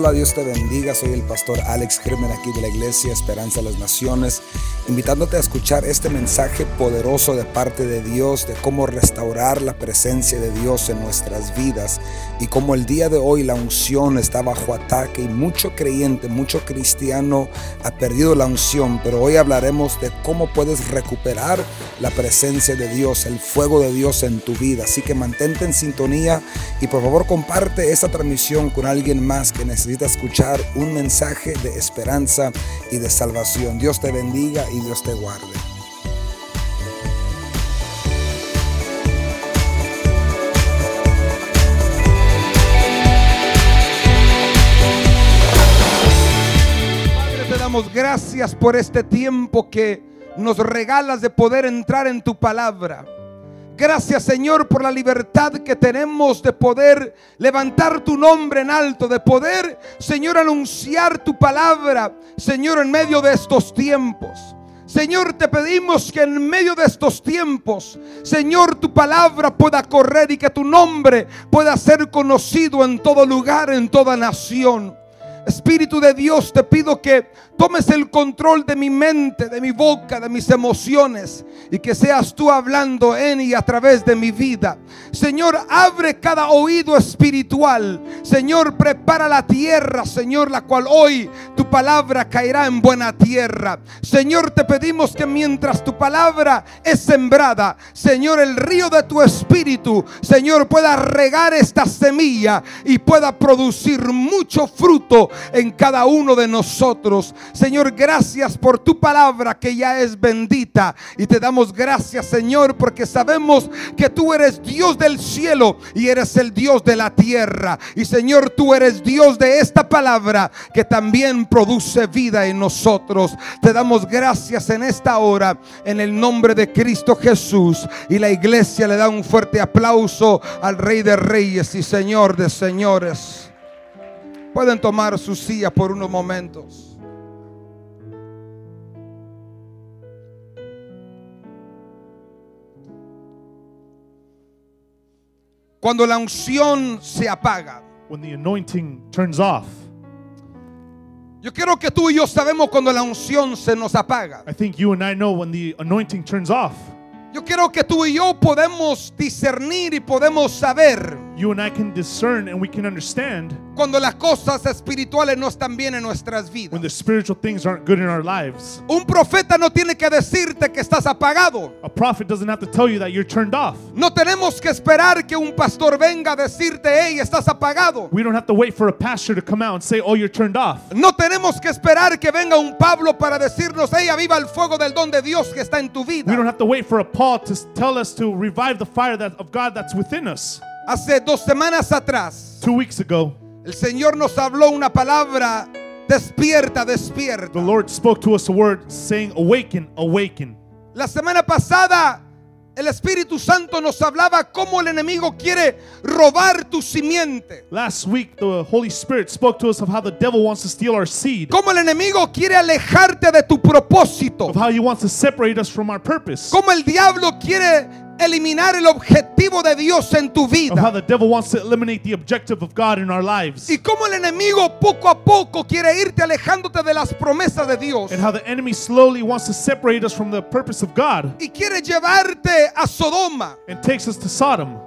Hola, Dios te bendiga. Soy el pastor Alex Germen aquí de la Iglesia Esperanza de las Naciones, invitándote a escuchar este mensaje poderoso de parte de Dios de cómo restaurar la presencia de Dios en nuestras vidas y cómo el día de hoy la unción está bajo ataque y mucho creyente, mucho cristiano ha perdido la unción, pero hoy hablaremos de cómo puedes recuperar la presencia de Dios, el fuego de Dios en tu vida. Así que mantente en sintonía y por favor comparte esta transmisión con alguien más que necesita escuchar un mensaje de esperanza y de salvación. Dios te bendiga y Dios te guarde. Gracias por este tiempo que nos regalas de poder entrar en tu palabra. Gracias Señor por la libertad que tenemos de poder levantar tu nombre en alto, de poder Señor anunciar tu palabra, Señor, en medio de estos tiempos. Señor, te pedimos que en medio de estos tiempos, Señor, tu palabra pueda correr y que tu nombre pueda ser conocido en todo lugar, en toda nación. Espíritu de Dios, te pido que tomes el control de mi mente, de mi boca, de mis emociones y que seas tú hablando en y a través de mi vida. Señor, abre cada oído espiritual. Señor, prepara la tierra, Señor, la cual hoy tu palabra caerá en buena tierra. Señor, te pedimos que mientras tu palabra es sembrada, Señor, el río de tu espíritu, Señor, pueda regar esta semilla y pueda producir mucho fruto en cada uno de nosotros. Señor, gracias por tu palabra que ya es bendita. Y te damos gracias, Señor, porque sabemos que tú eres Dios del cielo y eres el Dios de la tierra. Y Señor, tú eres Dios de esta palabra que también produce vida en nosotros. Te damos gracias en esta hora en el nombre de Cristo Jesús. Y la iglesia le da un fuerte aplauso al Rey de Reyes y Señor de Señores. Pueden tomar su silla por unos momentos. Cuando la unción se apaga. When the anointing turns off. Yo creo que tú y yo sabemos cuando la unción se nos apaga. I think you and I know when the anointing turns off. Yo creo que tú y yo podemos discernir y podemos saber You and I can discern and we can understand cuando las cosas espirituales no están bien en nuestras vidas. when the spiritual things aren't good in our lives. Un profeta no tiene que decirte que estás apagado. A prophet doesn't have to tell you that you're turned off. No tenemos que esperar que un pastor venga a decirte, hey, estás apagado. We don't have to wait for a pastor to come out and say, "Oh, you're turned off." No tenemos que esperar que venga un Pablo para decirnos, hey, aviva el fuego del don de Dios que está en tu We don't have to wait for a Paul to tell us to revive the fire that, of God that's within us. Hace dos semanas atrás, Two weeks ago, el Señor nos habló una palabra, despierta, the despierta. Lord spoke to us a word saying, "Awaken, awaken." La semana pasada el Espíritu Santo nos hablaba cómo el enemigo quiere robar tu simiente. Last week, the Holy Spirit spoke to us of how the devil wants to steal our seed, Cómo el enemigo quiere alejarte de tu propósito. of how he wants to separate us from our purpose. Cómo el diablo quiere eliminar el objetivo de Dios en tu of how vida. the devil wants to eliminate the objective of God in our lives. Y cómo el enemigo poco a poco quiere irte alejándote de las promesas de Dios. And how the enemy slowly wants to separate us from the purpose of God Y quiere llevarte a Sodoma. and takes us to Sodom.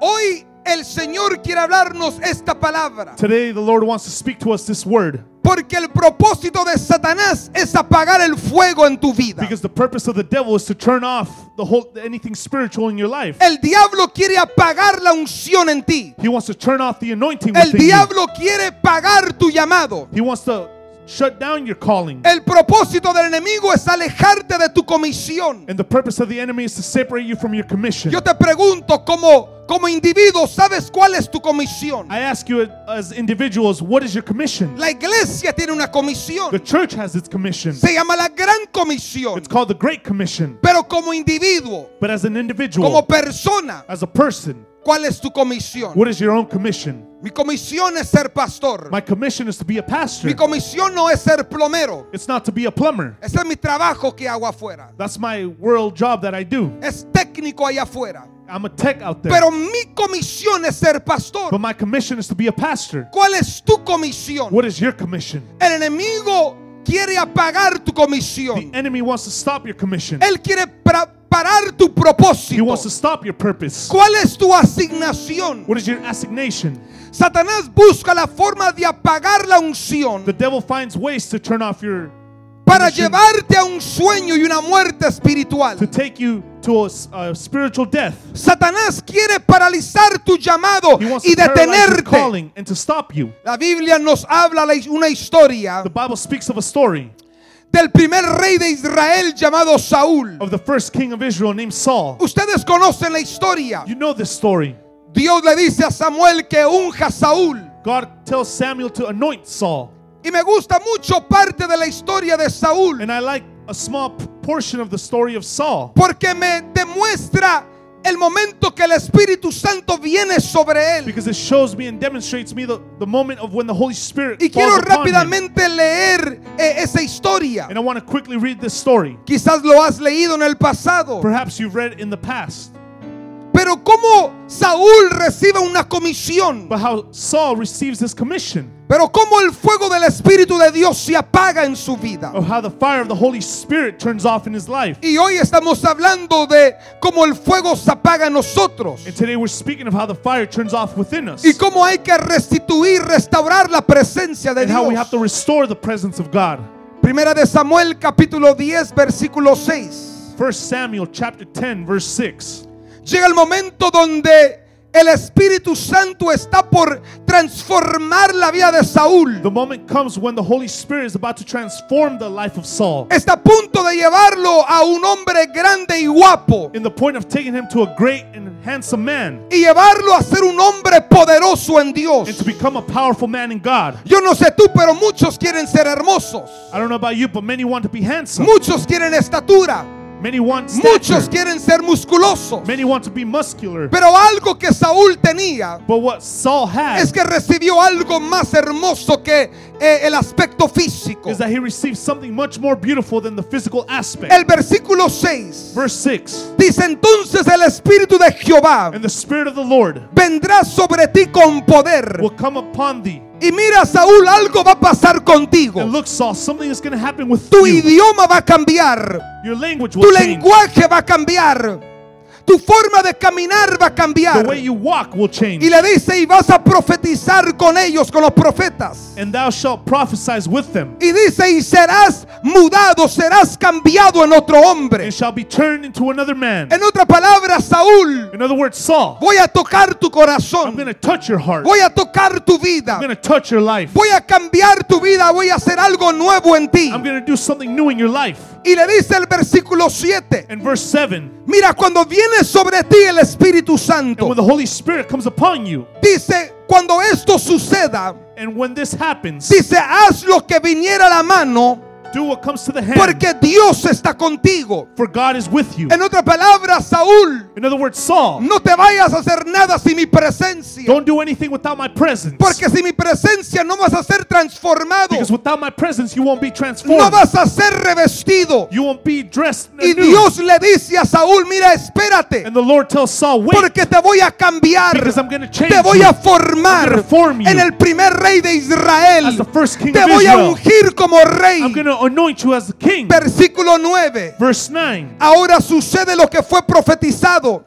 Hoy el Señor quiere hablarnos esta palabra. Today, the Lord wants to speak to us this word Porque el propósito de Satanás es apagar el fuego en tu vida. because the purpose of the devil is to turn off the whole anything spiritual in your life. El diablo quiere apagar la unción en ti. He wants to turn off the anointing El within you. diablo quiere pagar tu llamado. He wants to shut down your calling. El propósito del enemigo es alejarte de tu comisión. And the purpose of the enemy is to separate you from your commission. Yo te pregunto como, como individuo, ¿sabes cuál es tu comisión? I ask you as individuals, what is your commission? La iglesia tiene una comisión. The church has its commission. Se llama la gran comisión. It's called the Great Commission. Pero como individuo, But as an individual, como persona, as a person, ¿cuál es tu comisión? what is your own commission? Mi comisión es ser pastor. My commission is to be a pastor. Mi comisión no es ser plomero. It's not to be a plumber. Ese es mi trabajo que hago afuera. That's my world job that I do. Es técnico allá afuera. I'm a tech out there. Pero mi comisión es ser pastor. but my commission is to be a pastor. ¿Cuál es tu comisión? What is your commission? El enemigo quiere apagar tu The comisión. enemy wants to stop your commission. Él quiere parar tu He propósito. wants to stop your purpose. ¿Cuál es tu asignación? What is your assignation? Satanás busca la forma de apagar la unción The devil finds ways to turn off your para llevarte a un sueño y una muerte espiritual. to take you to a, spiritual death. Satanás quiere paralizar tu llamado He y detenerte. calling and to stop you. La Biblia nos habla la- una historia The Bible speaks of a story del primer rey de Israel llamado Saúl. of the first king of Israel named Saul. Ustedes conocen la historia. You know this story. Dios le dice a Samuel que unja a Saúl. God tells Samuel to anoint Saul. Y me gusta mucho parte de la historia de Saúl And I like a small portion of the story of Saul porque me demuestra el momento que el Espíritu Santo viene sobre él. because it shows me and demonstrates me the, the moment of when the Holy Spirit Y falls quiero him. rápidamente leer eh, esa historia. And I want to quickly read this story. Quizás lo has leído en el pasado. Perhaps you've read in the past. Pero cómo Saúl recibe una comisión. But how Saul receives this commission. Pero cómo el fuego del Espíritu de Dios se apaga en su vida. Of how the fire of the Holy Spirit turns off in his life. Y hoy estamos hablando de cómo el fuego se apaga en nosotros. And today we're speaking of how the fire turns off within us. Y cómo hay que restituir, restaurar la presencia de And how we Dios. have to restore the presence of God. Primera de Samuel capítulo 10 versículo 6. 1 Samuel chapter 10 verse 6. Llega el momento donde el Espíritu Santo está por transformar la vida de Saúl. The moment comes when the Holy Spirit is about to transform the life of Saul. Está a punto de llevarlo a un hombre grande y guapo. In the point of taking him to a great and handsome man. Y llevarlo a ser un hombre poderoso en Dios. And to become a powerful man in God. Yo no sé tú, pero muchos quieren ser hermosos. I don't know about you, but many want to be handsome. Muchos quieren estatura. Many want Muchos quieren ser musculosos. Many want to be muscular. Pero algo que Saúl tenía But what Saul had es que recibió algo más hermoso que eh, el aspecto físico. is that he received something much more beautiful than the physical aspect. El versículo 6 Verse 6 dice entonces el Espíritu de Jehová And the Spirit of the Lord vendrá sobre ti con poder. will come upon thee. Y mira Saúl, algo va a pasar contigo. And look, Saul, something is going to happen with Tu you. idioma va a cambiar. Your language Tu change. lenguaje va a cambiar. Tu forma de caminar va a The cambiar. way you walk will change. Y le dice, y vas a profetizar con ellos, con los profetas. And thou shalt prophesy with them. Y dice, y serás mudado, serás cambiado en otro hombre. And shall be turned into another man. En otra palabra, Saúl, In other words, Saul, voy a tocar tu I'm going corazón. to touch your heart. Voy a tocar tu vida. I'm going to touch your life. Voy a cambiar tu vida. Voy a hacer algo nuevo en ti. I'm going to do something new in your life. Y le dice el versículo 7. And verse 7 Mira, cuando viene sobre ti el Espíritu And Santo, when the Holy Spirit comes upon you, dice, cuando esto suceda, and when this happens, dice, haz lo que viniera a la mano, do what comes to the hand. porque Dios está contigo. For God is with you. En otras palabras, Saúl, In other words, Saul, no te vayas a hacer nada sin mi presencia. don't do anything without my presence. Porque sin mi presencia no vas a ser transformado. Because without my presence, you won't be No transformed. vas a ser revestido. You won't be dressed Y anew. Dios le dice a Saúl, mira, espérate. And the Lord tells Saul, wait, Porque te voy a cambiar. because I'm going to change Te voy you a formar gonna form you en el primer rey de Israel. as the first king Te of voy a Israel. ungir como rey. I'm to anoint you as king. Versículo 9. Verse 9. Ahora sucede lo que fue profetizado.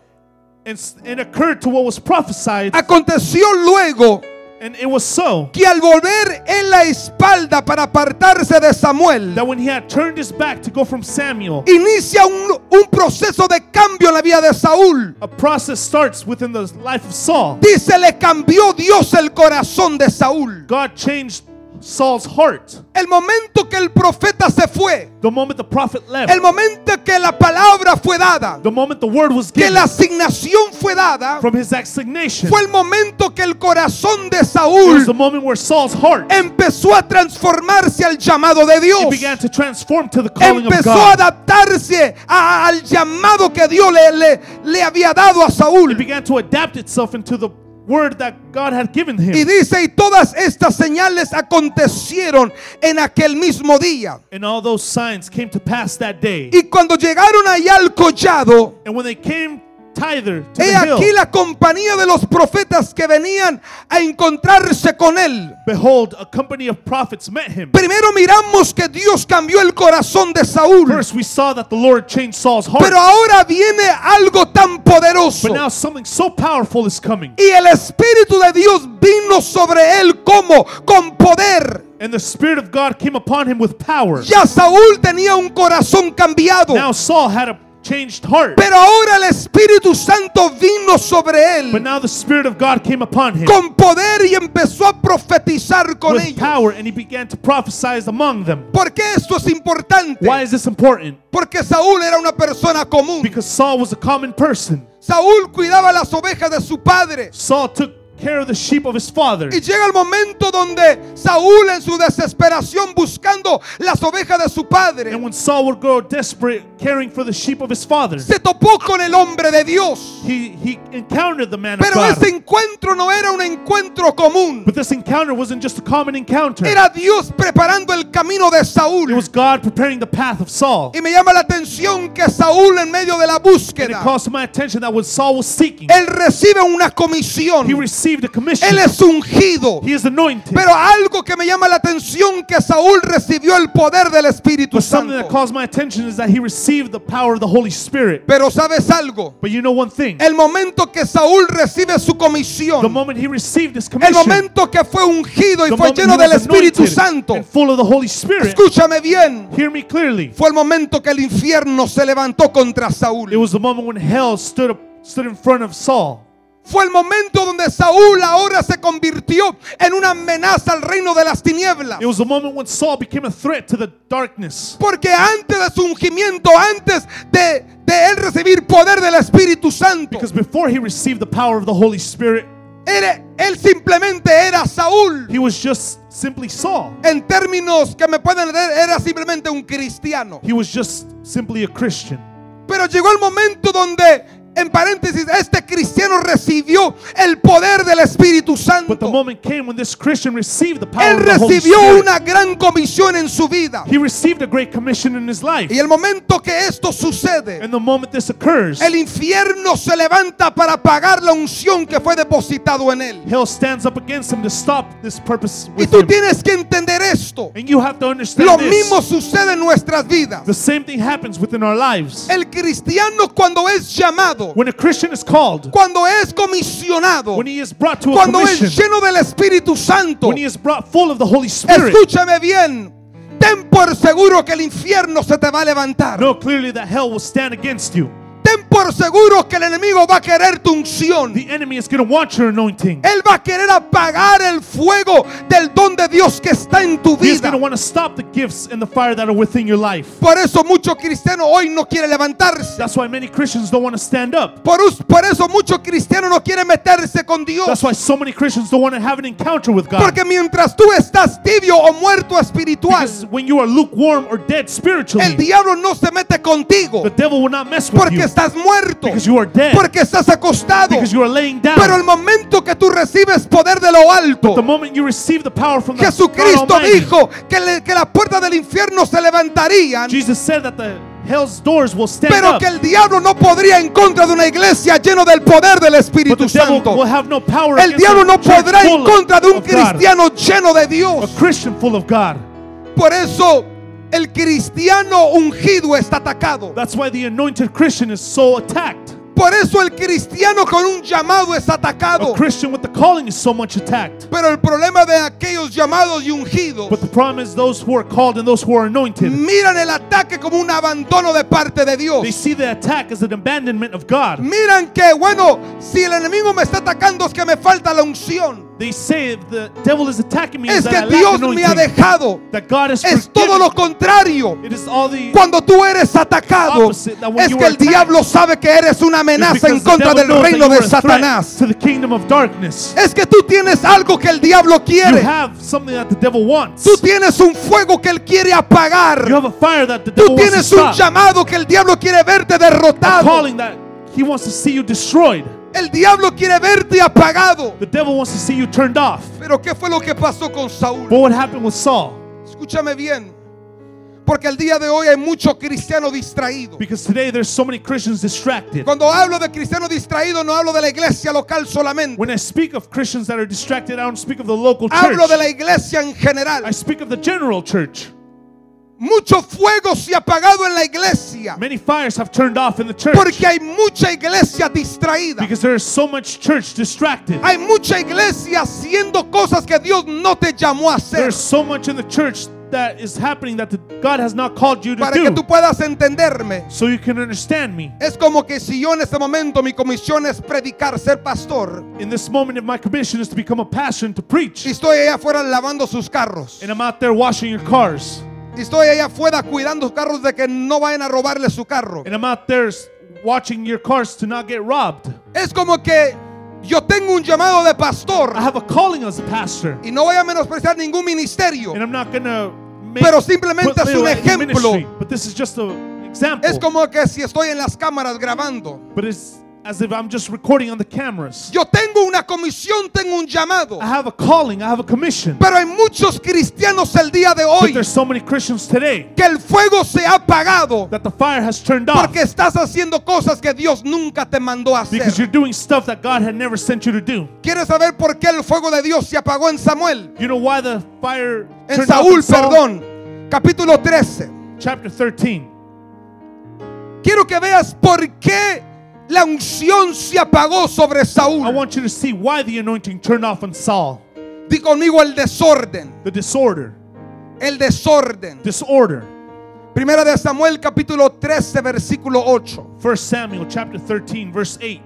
And it occurred to what was prophesied, Aconteció luego and it was so que al volver en la espalda para apartarse de Samuel, that when he had turned his back to go from Samuel, inicia un, un proceso de cambio en la vida de Saúl. a process starts within the life of Saul. Dice, le cambió Dios el corazón de Saúl. God changed Saul's heart. El momento que el profeta se fue, The moment the prophet el left, momento que la palabra fue dada, the moment the word was que given. la asignación fue dada, from his assignation, fue el momento que el corazón de it was the Saúl moment where Saul's heart empezó a transformarse al llamado de it Dios. began to transform to the calling of Empezó a adaptarse a- al llamado que Dios le, le, le había dado a Saúl. It began to adapt itself into the word that God had given Y him. dice, y todas estas señales acontecieron en aquel mismo día. And all those signs came to pass that day. Y cuando llegaron allá al collado, And when they came thither to he the hill, aquí la compañía de los profetas que venían a encontrarse con él. behold, a company of prophets met him. Primero miramos que Dios cambió el corazón de Saúl. First, we saw that the Lord changed Saul's heart. Pero ahora viene algo tan poderoso. But now something so powerful is coming. Y el Espíritu de Dios vino sobre él como con poder. And the Spirit of God came upon him with power. Ya Saúl tenía un corazón cambiado. Now Saul had a changed heart. Pero ahora el Espíritu Santo vino sobre But now the Spirit of God came upon him con poder y empezó a profetizar con with ellos. power and he began to prophesy among them. ¿Por qué esto es importante? Why is this important? Porque Saúl era una persona común. Because Saul was a common person. Saúl cuidaba las ovejas de su padre. Saul took care of the sheep of his father. Y llega el momento donde Saúl en su desesperación buscando las ovejas de su padre And when Saul would grow desperate caring for the sheep of his father, se topó con el hombre de Dios. he, he encountered the man of Pero God. ese encuentro no era un encuentro común. But this encounter wasn't just a common encounter. Era Dios preparando el camino de It Saúl. was God preparing the path of Saul. Y me llama la atención que Saúl en medio de la And it búsqueda, calls my attention that what Saul was seeking, él recibe una comisión. he received commission. Él es ungido. He is anointed. Pero algo que me llama la atención que Saúl recibió el poder del Espíritu But something that Santo. calls my attention is that he received the power of the Holy Spirit. Pero sabes algo, But you know one thing. el momento que Saúl recibe su The comisión, moment he received his el commission, momento que fue ungido y the fue lleno del Espíritu Santo, and full of the Holy Spirit, escúchame bien, hear me clearly. fue el momento que el infierno se levantó contra It Saúl. was the moment when hell stood up, stood in front of Saul. Fue el momento donde Saúl ahora se convirtió en una amenaza al reino de las tinieblas. It was the moment when Saul became a threat to the darkness. Porque antes de su ungimiento, antes de, de él recibir poder del Espíritu Santo, Because before he received the power of the Holy Spirit, era- él simplemente era Saúl. he was just simply Saul. En términos que me pueden leer, era simplemente un cristiano. He was just simply a Christian. Pero llegó el momento donde, en paréntesis, este cristiano recibió el poder del Espíritu But the Santo. moment came when this Christian received the power Él of the Holy recibió una gran comisión en su vida. He received a great commission in his life. Y el momento que esto sucede, And the moment this occurs, el infierno se levanta para apagar la unción que fue depositado en él. hell stands up against him to stop this purpose Y with tú him. tienes que entender esto. And you have to understand Lo this. mismo sucede en nuestras vidas. The same thing happens within our lives. El cristiano cuando es llamado, When a Christian is called, cuando es comisionado, when he is brought to a cuando es lleno del Espíritu Santo, when he is brought full of the Holy Spirit, escúchame bien, ten por seguro que el infierno se te va a levantar. know clearly that hell will stand against you. Ten por seguro que el enemigo va a querer tu unción. The enemy is going to want your anointing. Él va a querer apagar el fuego del don de Dios que está en tu He's vida. going to want to stop the gifts and the fire that are within your life. Por eso muchos cristianos hoy no quieren levantarse. That's why many Christians don't want to stand up. Por, eso muchos cristianos no quieren meterse con Dios. That's why so many Christians don't want to have an encounter with God. Porque mientras tú estás tibio o muerto espiritual, Because when you are lukewarm or dead el diablo no se mete contigo. the devil will not mess with Porque you. Estás muerto. Because you are dead. Porque estás acostado. Because you are laying down. Pero el momento que tú recibes poder de lo alto, The moment you receive the power from the God Jesucristo dijo que, le- que las puertas del infierno se levantarían, Jesus said that the hell's doors will stand pero que el diablo no podría en contra de una iglesia lleno del poder del Espíritu Santo. no El diablo no podrá en contra de un God, cristiano lleno de Dios. Christian full of God. Por eso el cristiano ungido está atacado. That's why the anointed Christian is so attacked. Por eso el cristiano con un llamado es atacado. A Christian with the calling is so much attacked. Pero el problema de aquellos llamados y ungidos But the problem is those who are called and those who are anointed, miran el ataque como un abandono de parte de Dios. they see the attack as an abandonment of God. Miran que, bueno, si el enemigo me está atacando es que me falta la unción. They say if the devil is attacking me, Es that que Dios me ha dejado. That God is Es todo lo contrario. It is all the Cuando tú eres atacado, es que el diablo sabe que eres una amenaza en contra del reino de Satanás. Es que tú tienes algo que el diablo quiere. Tú tienes un fuego que él quiere apagar. Tú tienes un llamado que el diablo quiere verte derrotado. he wants to see you destroyed. El diablo quiere verte apagado. The devil wants to see you turned off. Pero ¿qué fue lo que pasó con Saúl? But what happened with Saul? Escúchame bien. Porque el día de hoy hay mucho cristiano distraído. Because today there's so many Christians distracted. Cuando hablo de cristiano distraído no hablo de la iglesia local solamente. When I speak of Christians that are distracted, I don't speak of the local Hablo de la church. iglesia en general. I speak of the general church. Mucho fuego se ha apagado en la iglesia. Many fires have turned off in the church Porque hay mucha iglesia distraída. because there is so much church distracted. Hay mucha iglesia haciendo cosas que Dios no te llamó a hacer. There's so much in the church that is happening that the, God has not called you to Para que do. tú puedas entenderme. So you can understand me. Es como que si yo en este momento mi comisión es predicar, ser pastor, In this moment, if my commission is to become a pastor and to preach, y estoy allá afuera lavando sus carros, and I'm out there washing your cars, y estoy allá afuera cuidando carros de que no vayan a robarle su carro. and I'm out there watching your cars to not get robbed. Es como que yo tengo un llamado de pastor I have a calling as a pastor, y no voy a menospreciar ningún ministerio. and I'm not gonna make Pero simplemente es un ejemplo. ministry, but this is just an example. Es como que si estoy en las cámaras grabando. but it's as if I'm just recording on the cameras. Yo tengo una comisión, tengo un llamado. I have a calling, I have a commission. Pero hay muchos cristianos el día de But hoy there's so many Christians today que el fuego se ha apagado that the fire has turned off porque estás haciendo cosas que Dios nunca te mandó a because hacer. you're doing stuff that God had never sent you to do. ¿Quieres saber por qué el fuego de Dios se apagó en Samuel? You know why the fire En turned off Saúl, in Saul? perdón. Capítulo 13. Chapter 13. Quiero que veas por qué la unción se apagó sobre I Saúl. want you to see why the anointing turned off on Saul. Di conmigo el desorden. The disorder. El desorden. Disorder. Primera de Samuel capítulo 13 versículo 8. 1 Samuel chapter 13 verse 8.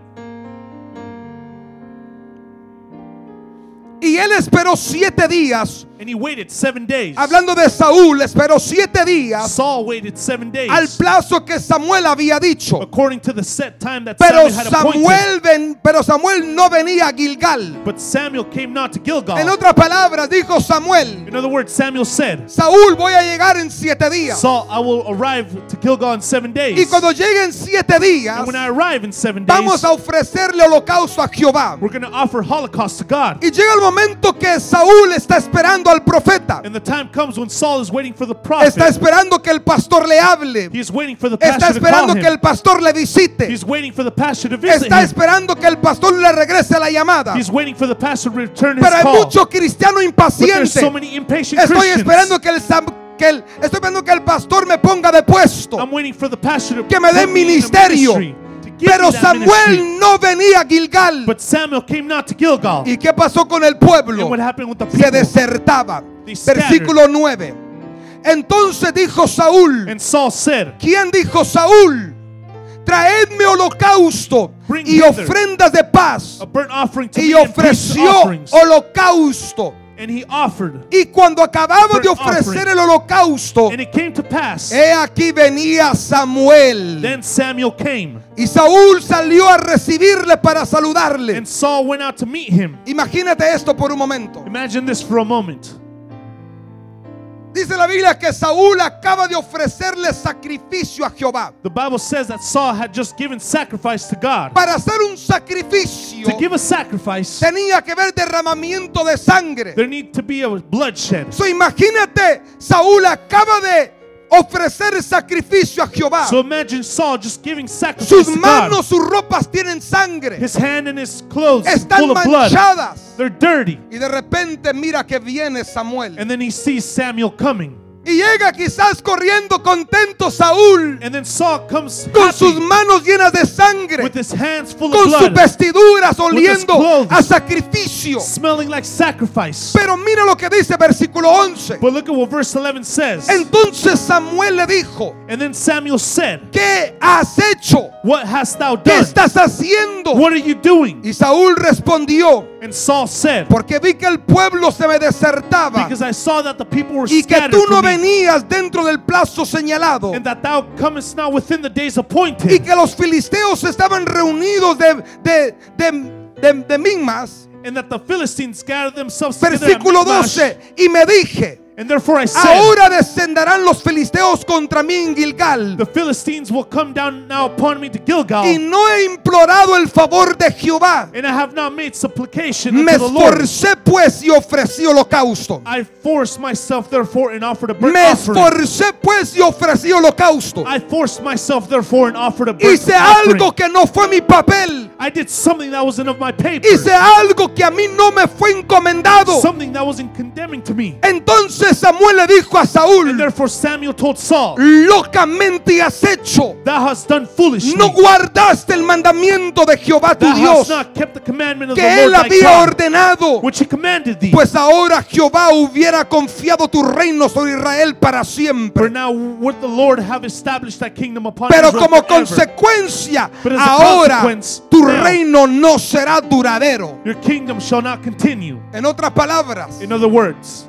Y él esperó siete días. And he waited 7 days. Hablando de Saúl, esperó siete días Saul waited 7 days. al plazo que Samuel había dicho. according to the set time that Pero Samuel had appointed. Samuel, ven- pero Samuel no venía a Gilgal. But Samuel came not to Gilgal. En otras palabras, dijo Samuel, In other words, Samuel said, Saúl, voy a llegar en siete días. Saul, I will arrive to Gilgal in seven days. Y cuando lleguen siete días, and when I arrive in seven days, vamos a ofrecerle holocausto a Jehová. we're going to offer Holocaust to God. Y llega el momento que Saúl está esperando al profeta. And the time comes when Saul is waiting for the prophet. Está esperando que el pastor le hable. He's waiting for the Está pastor to call esperando que el pastor le visite. He's waiting for the pastor to visit Está him. esperando que el pastor le regrese la llamada. He's waiting for the pastor to return his Pero hay mucho cristiano impaciente. so many impatient Estoy Christians. esperando que el, que el- estoy esperando que el pastor me ponga de puesto. I'm waiting for the pastor to Que me dé ministerio. Pero. Samuel no venía a Gilgal. But Samuel came not to Gilgal. ¿Y qué pasó con el and pueblo? what happened with the Se desertaba. Versículo 9. Entonces dijo Saúl. and Saul said, ¿Quién dijo Saúl? Traedme holocausto y ofrendas de paz. a burnt offering to Y ofreció holocausto. And he offered. Y cuando acababa de ofrecer el holocausto, And it came to pass. he aquí venía Samuel. Then Samuel came. Y Saúl salió a recibirle para saludarle. And Saul went out to meet him. Imagínate esto por un momento. Imagine this for a moment. Dice la Biblia que Saúl acaba de ofrecerle sacrificio a Jehová. The Bible says that Saul had just given sacrifice to God. Para hacer un sacrificio To give a sacrifice, tenía que haber derramamiento de sangre. there need to be a bloodshed. So, imagínate, Saúl acaba de ofrecer sacrificio a Jehová. So imagine Saul just giving sacrifice Sus manos, sus ropas tienen sangre. His hand and his clothes Están full of blood. manchadas. They're dirty. Y de repente mira que viene Samuel. And then he sees Samuel coming. Y llega quizás corriendo contento Saúl And then Saul comes con sus manos llenas de sangre, with his hands full con of sus vestiduras oliendo clothes. a sacrificio. smelling like sacrifice. Pero mira lo que dice versículo 11. But look at what verse 11 says. Entonces Samuel le dijo, And then Samuel said, ¿qué has hecho? What hast thou ¿Qué done? estás haciendo? What are you doing? Y Saúl respondió, And Saul said, porque vi que el pueblo se me desertaba Because I saw that the people were y que tú no me, venías dentro del plazo señalado and that thou comest not within the days y appointed, que los filisteos estaban reunidos de, de, de, de, de Mimas. and that the Philistines gathered themselves Versículo Michmash. 12. Y me dije, And therefore I said, ahora descenderán los filisteos contra mí en Gilgal. The Philistines will come down now upon me to Gilgal, Y no he implorado el favor de Jehová. and I have not made supplication Me unto the Lord. esforcé pues y ofrecí holocausto. I forced myself therefore and offered a burnt Me offering. esforcé pues y ofrecí holocausto. I forced myself therefore and offered a burnt Hice offering. algo que no fue mi papel. I did something that wasn't of my paper. Hice algo que a mí no me fue encomendado. Something that wasn't condemning to me. Entonces Samuel le dijo a Saúl, therefore Samuel told Saul, locamente has hecho. No guardaste el mandamiento de Jehová tu Dios hast not kept the commandment of que él había ordenado. which he commanded thee. Pues ahora Jehová hubiera confiado tu reino sobre Israel para siempre. now would the Lord have established thy kingdom upon Pero como consecuencia, ahora tu reino no será duradero. Your kingdom shall not continue. En otras palabras,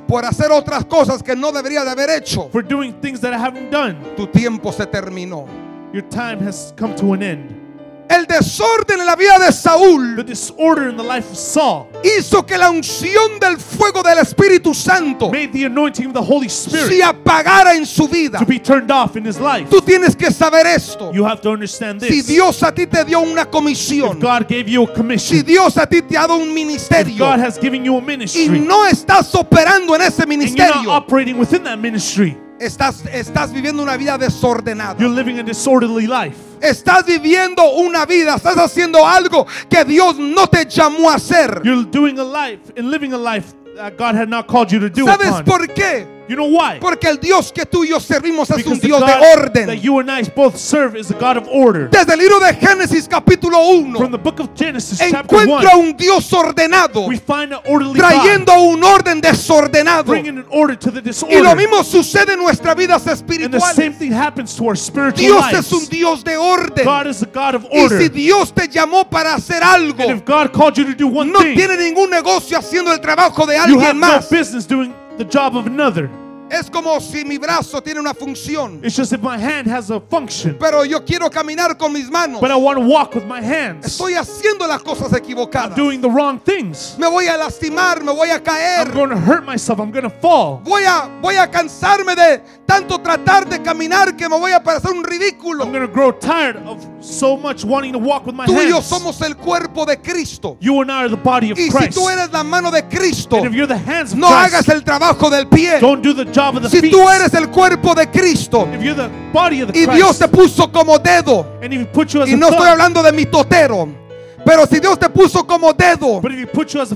por hacer otras cosas que no debería de haber hecho, for doing things that I haven't done, tu tiempo se terminó. your time has come to an end. El desorden en la vida de Saúl The disorder in the life of Saul hizo que la unción del fuego del Espíritu Santo made the anointing of the Holy se Spirit apagara en su vida. to be turned off in his life. Tú tienes que saber esto. You have to understand Si this. Dios a ti te dio una If comisión, God gave you a si commission, Dios a ti te ha dado un if ministerio God has given you a y ministry, no estás operando en ese and you're not ministerio, operating within that ministry, estás, estás viviendo una vida desordenada. you're living a disorderly life. Estás viviendo una vida, estás haciendo algo que Dios no te llamó a hacer. You're doing a life and living a life that God had not called you to do. ¿Sabes upon. por qué? You know why? Porque el Dios que tú y yo servimos es un Because the Dios de God that orden. you and I both serve is a God of order. Desde el libro de Génesis capítulo From 1 the book of Genesis, chapter 1, encuentra un Dios ordenado we find an orderly God trayendo un orden desordenado. bringing an order to the Y lo disorder. mismo sucede en nuestras vidas And the espirituales. same thing happens to our spiritual Dios lives. es un Dios de orden. God is a God of Y order. si Dios te llamó para hacer algo, And if God called you to do one no thing, tiene ningún negocio haciendo el trabajo de you alguien no más. business doing the job of another. Es como si mi brazo tiene una función, It's just if my hand has a function, pero yo quiero caminar con mis manos. but I want to walk with my hands. Estoy haciendo las cosas equivocadas. doing the wrong things. Me voy a lastimar, me voy a I'm caer. going to hurt myself. I'm going to fall. Voy a, voy a cansarme de tanto tratar de caminar que me voy a parecer un ridículo. I'm going to grow tired of so much wanting to walk with my Tú y yo hands. somos el cuerpo de Cristo. You and I are the body of Y si Christ. tú eres la mano de Cristo, And if you're the hands of no Christ, hagas el trabajo del pie. don't do the job Si tú eres el cuerpo de Cristo y Dios Christ, te puso como dedo, and if he put you as y a no estoy hablando de mi totero, pero si Dios te puso como dedo,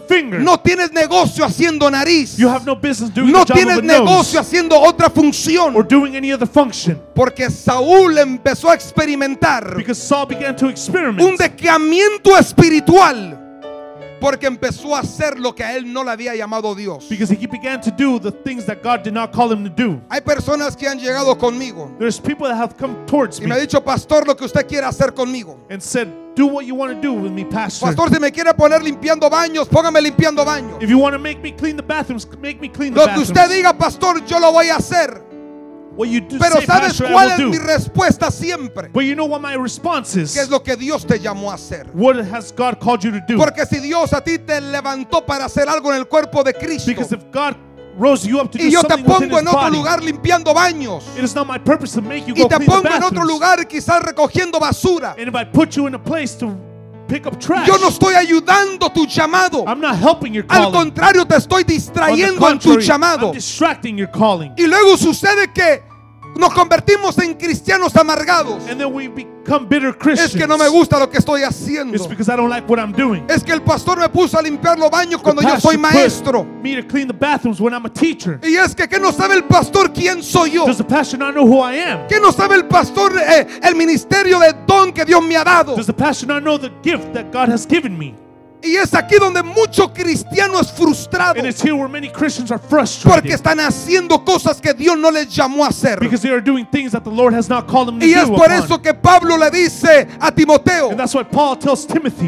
finger, no tienes negocio haciendo nariz, you have no business doing no tienes negocio haciendo otra or función, doing any other function. porque Saúl empezó a experimentar Because Saul began to un decaimiento espiritual, porque empezó a hacer lo que a él no le había llamado Dios. Because he began to do the things that God did not call him to do. Hay personas que han llegado conmigo There's people that have come towards y me ha me dicho, pastor, lo que usted quiere hacer conmigo. and said, Do what you want to do with me, Pastor. Pastor, si me quiere poner limpiando baños, póngame limpiando baños. If you want to make me clean the bathrooms, make me clean the Lo que bathrooms. usted diga, pastor, yo lo voy a hacer. Pero ¿sabes cuál es mi respuesta siempre? But you know what my response is? ¿Qué es lo que Dios te llamó a hacer? What has God called you to do? Porque si Dios a ti te levantó para hacer algo en el cuerpo de Cristo Because if God rose you up to do y yo te pongo en otro body, lugar limpiando baños it is not my purpose to make you y te pongo en otro lugar quizás recogiendo basura, And if I put you in a place to pick up trash, yo no estoy ayudando tu llamado. I'm not helping your Al calling. contrario, te estoy distrayendo en tu contrary, llamado. I'm distracting your calling. Y luego sucede que nos convertimos en cristianos amargados. And then we become bitter Es Christians. que no me gusta lo que estoy haciendo. It's because I don't like what I'm doing. Es que el pastor me puso a limpiar los baños cuando yo soy maestro. Me to clean the bathrooms when I'm a teacher. Y es que, ¿qué no sabe el pastor quién soy yo? Does the pastor not know who I am? ¿Qué no sabe el pastor eh, el ministerio de don que Dios me ha dado? Does the pastor not know the gift that God has given me? Y es aquí donde mucho cristiano es frustrado porque están haciendo cosas que Dios no les llamó a hacer. Y es por eso que Pablo le dice a Timoteo,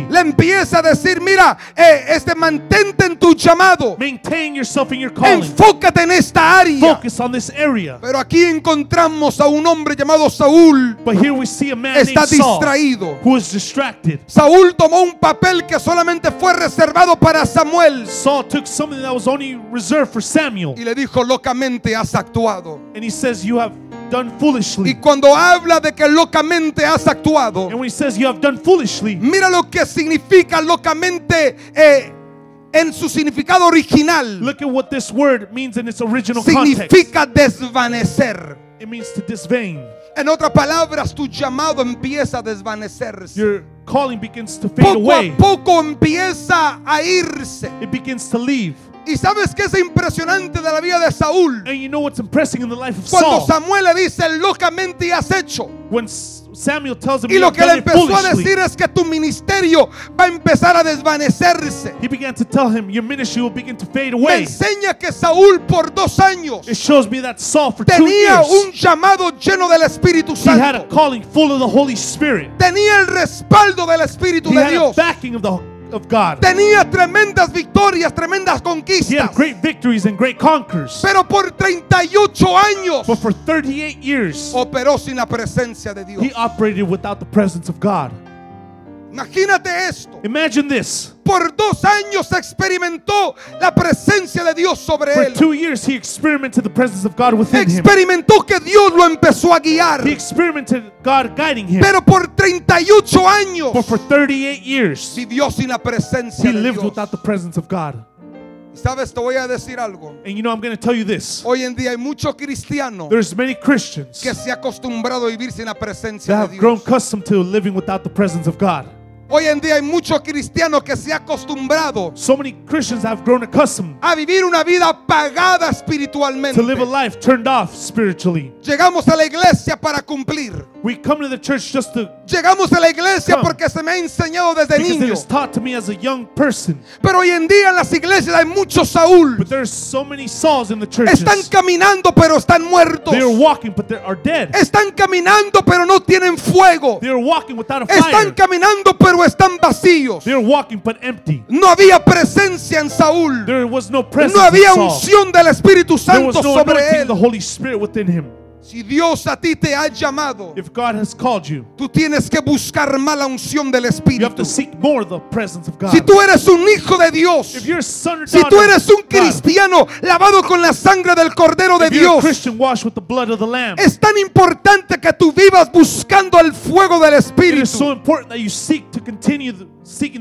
le empieza a decir, mira, eh, este mantente en tu llamado, maintain yourself in your calling. enfócate en esta área. Focus on this area. Pero aquí encontramos a un hombre llamado Saúl, But here we see a man está distraído. who is distracted. Saúl tomó un papel que solamente fue reservado para Samuel. Saul took some something that was only reserved for Samuel. Y le dijo, locamente has actuado. And he says, You have done Y foolishly. cuando habla de que locamente has actuado, And when he says you have done foolishly, mira lo que significa locamente eh, en su significado original. look at what this word means in its original context. Significa desvanecer. It means to disvain. En otras palabras, tu llamado empieza a desvanecerse. Your calling begins to fade Poco away. a poco empieza a irse. It begins to leave. Y sabes que es impresionante de la vida de Saúl. And you know what's impressing in the life of Cuando Saul? Samuel le dice locamente has hecho. When Samuel tells him Y lo que le empezó a decir es que tu ministerio va a empezar a desvanecerse. he began to tell him your ministry will begin to fade Me away. enseña que Saúl por dos años It shows me that Saul for two tenía years un llamado lleno del Espíritu he had a Santo. calling full of the Holy Spirit. Tenía el respaldo del Espíritu He de had a Dios. backing of the of God. Tenía tremendas victorias, tremendas He conquistas. had great victories and great conquers. Pero por 38 años But for 38 years, operó sin la presencia de Dios. he operated without the presence of God. Imagínate esto. Imagine this. Por dos años experimentó la presencia de Dios sobre For él. two years, he experimented the presence of God within him. Experimentó que Dios lo empezó a guiar. He experimented God guiding him. Pero por 38 años But for 38 years, vivió sin la presencia he de lived Dios. without the presence of God. Sabes, te voy a decir algo. And you know, I'm going to tell you this. Hoy en día hay muchos cristianos There's many Christians que se han acostumbrado a vivir sin la presencia de have grown Dios. accustomed to living without the presence of God. Hoy en día hay muchos cristianos que se han acostumbrado So many Christians have grown accustomed a vivir una vida apagada to espiritualmente. live a life turned off spiritually. Llegamos a la iglesia para cumplir. We come to the church just to Llegamos a la iglesia Come. porque se me ha enseñado desde because it niño. was taught to me as a young person. Pero hoy en día en las iglesias hay muchos Saúl. But there's so many Sauls in the churches. Están caminando pero están muertos. They are walking, but they are dead. Están caminando pero no tienen fuego. They are walking without a Están caminando pero están vacíos. They are walking but empty. No había presencia en Saúl. There was no presence No había unción del Espíritu There was Santo no sobre of the él. Holy Spirit within him. Si Dios a ti te ha llamado, If God has called you, tú tienes que buscar mala unción del you have Espíritu. to seek more the presence of God. Si tú eres un hijo de Dios, If you're son si tú eres un of God, cristiano lavado con la sangre del Cordero de if Dios, Christian washed with the blood of the Lamb, es tan importante que tú vivas buscando el fuego del it is so Espíritu. important that you seek to continue the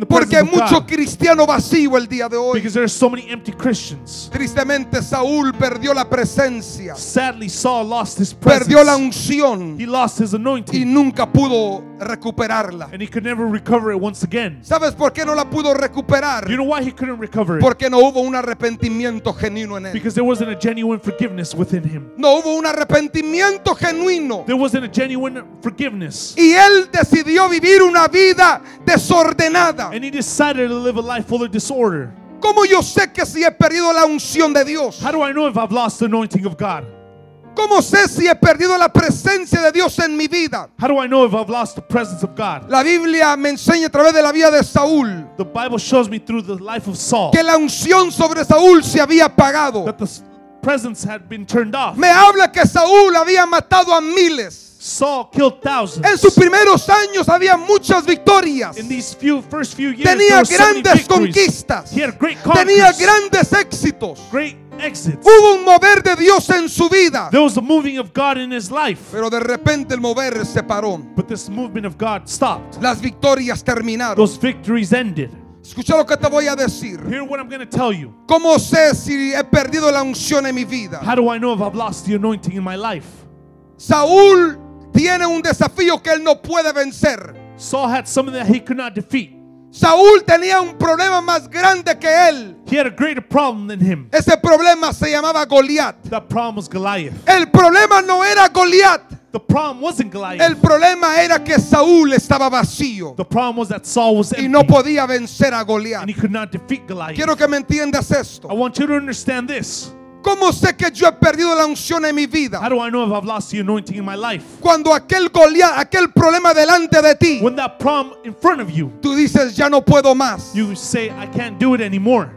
Porque hay mucho cristiano vacío el día de hoy. Because there are so many empty Christians. Tristemente Saúl perdió la presencia, Sadly, Saul lost his perdió la unción He lost his y anointing, nunca pudo recuperarla. and he could never recover it once again. ¿Sabes por qué no la pudo recuperar? You know why he couldn't recover it? Porque no hubo un arrepentimiento genuino en él. Because there wasn't a genuine forgiveness within him. No hubo un arrepentimiento genuino. There wasn't a genuine forgiveness. Y él decidió vivir una vida desordenada. And he decided to live a life full of disorder. ¿Cómo yo sé que si he perdido la unción de Dios? How do I know if I've lost the anointing of God? ¿Cómo sé si he perdido la presencia de Dios en mi vida? How do I know if I've lost the presence of God? La Biblia me enseña a través de la vida de Saúl The Bible shows me through the life of Saul que la unción sobre Saúl se había apagado. that the presence had been turned off. Me habla que Saúl había matado a miles. Saul killed thousands. En sus primeros años había muchas victorias. In these few first few years, Tenía grandes victories. conquistas. He had great Tenía grandes éxitos. great exits. Hubo un mover de Dios en su vida. There was a moving of God in his life, Pero de repente el mover se paró. but this movement of God stopped. Las victorias terminaron. Those victories ended. Escucha lo que te voy a decir. Hear what I'm going to tell you. ¿Cómo sé si he perdido la unción en mi vida? How do I know if I've lost the anointing in my life? Saúl tiene un desafío que él no puede vencer. Saul had something that he could not defeat. Saúl tenía un problema más grande que él. He had a greater problem than him. Ese problema se llamaba Goliat. That problem was Goliath. El problema no era Goliat. The problem wasn't Goliath. El problema era que Saúl estaba vacío The problem was that Saul was y no podía vencer a and Goliat. he could not defeat Goliath. Quiero que me entiendas I esto. want you to understand this. ¿Cómo sé que yo he perdido la unción en mi How vida? do I know if I've lost the anointing in my life? Cuando aquel Goliat, aquel problema delante de ti, When that problem in front of you, tú dices, ya no puedo más. you say, I can't do it anymore.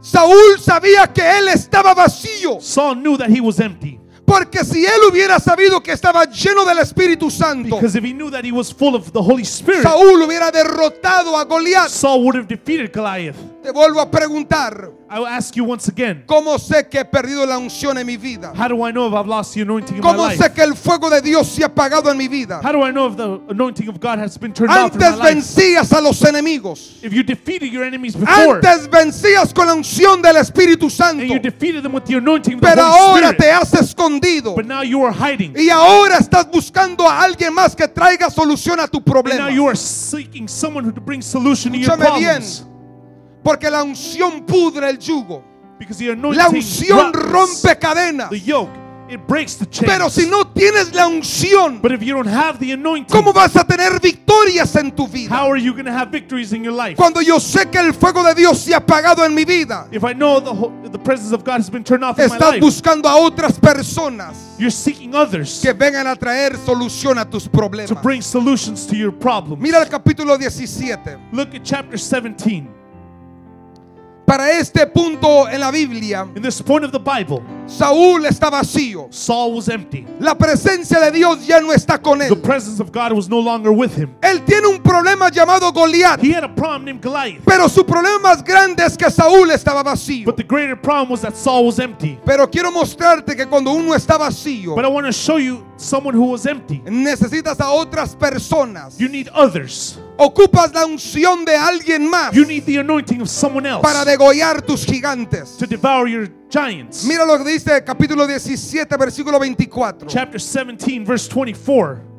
Saúl sabía que él estaba vacío, Saul knew that he was empty. Porque si él hubiera sabido que estaba lleno del Espíritu Santo, Because if he knew that he was full of the Holy Spirit, Saúl hubiera derrotado a Goliat. Saul would have defeated Goliath. Te vuelvo a preguntar, I will ask you once again, ¿cómo sé que he perdido la unción en mi vida? how do I know if I've lost the anointing in my ¿Cómo life? sé que el fuego de Dios se ha apagado en mi vida? How do I know if the anointing of God has been turned off in my Antes life? vencías a los enemigos. If you defeated your enemies before, Antes vencías con la unción del Espíritu Santo. and you defeated them with the anointing of the Pero Holy ahora Spirit, te has escondido. but now you are hiding. Y ahora estás buscando a alguien más que traiga solución a tu And now problema. you are seeking someone who to bring solution to your bien. problems. Porque la unción pudre el yugo. Because the La anointing unción rottens rompe cadenas. the yoke. It breaks the chains. Pero si no tienes la unción, but if you don't have the anointing, ¿cómo vas a tener victorias en tu vida? how are you going to have victories in your life? Cuando yo sé que el fuego de Dios se ha apagado en mi vida, If I know the, presence of God has been turned off in my estás life, buscando a otras personas you're seeking others que vengan a traer solución a tus to problemas. bring solutions to your problems. Mira el capítulo 17. Look at chapter 17. Para este punto en la Biblia, In this point of the Bible, Saúl está vacío. Saul was empty. La presencia de Dios ya no está con The él. presence of God was no longer with him. Él tiene un problema llamado Goliat. He had a problem named Goliath. Pero su problema más grande es que Saúl estaba vacío. But the greater problem was that Saul was empty. Pero quiero mostrarte que cuando uno está vacío, But I want to show you someone who was empty. necesitas a otras personas. You need others. Ocupas la unción de alguien más You need the anointing of someone else para degollar tus gigantes. to devour your giants. Mira lo que el capítulo 17, versículo 24. Chapter 17, verse 24.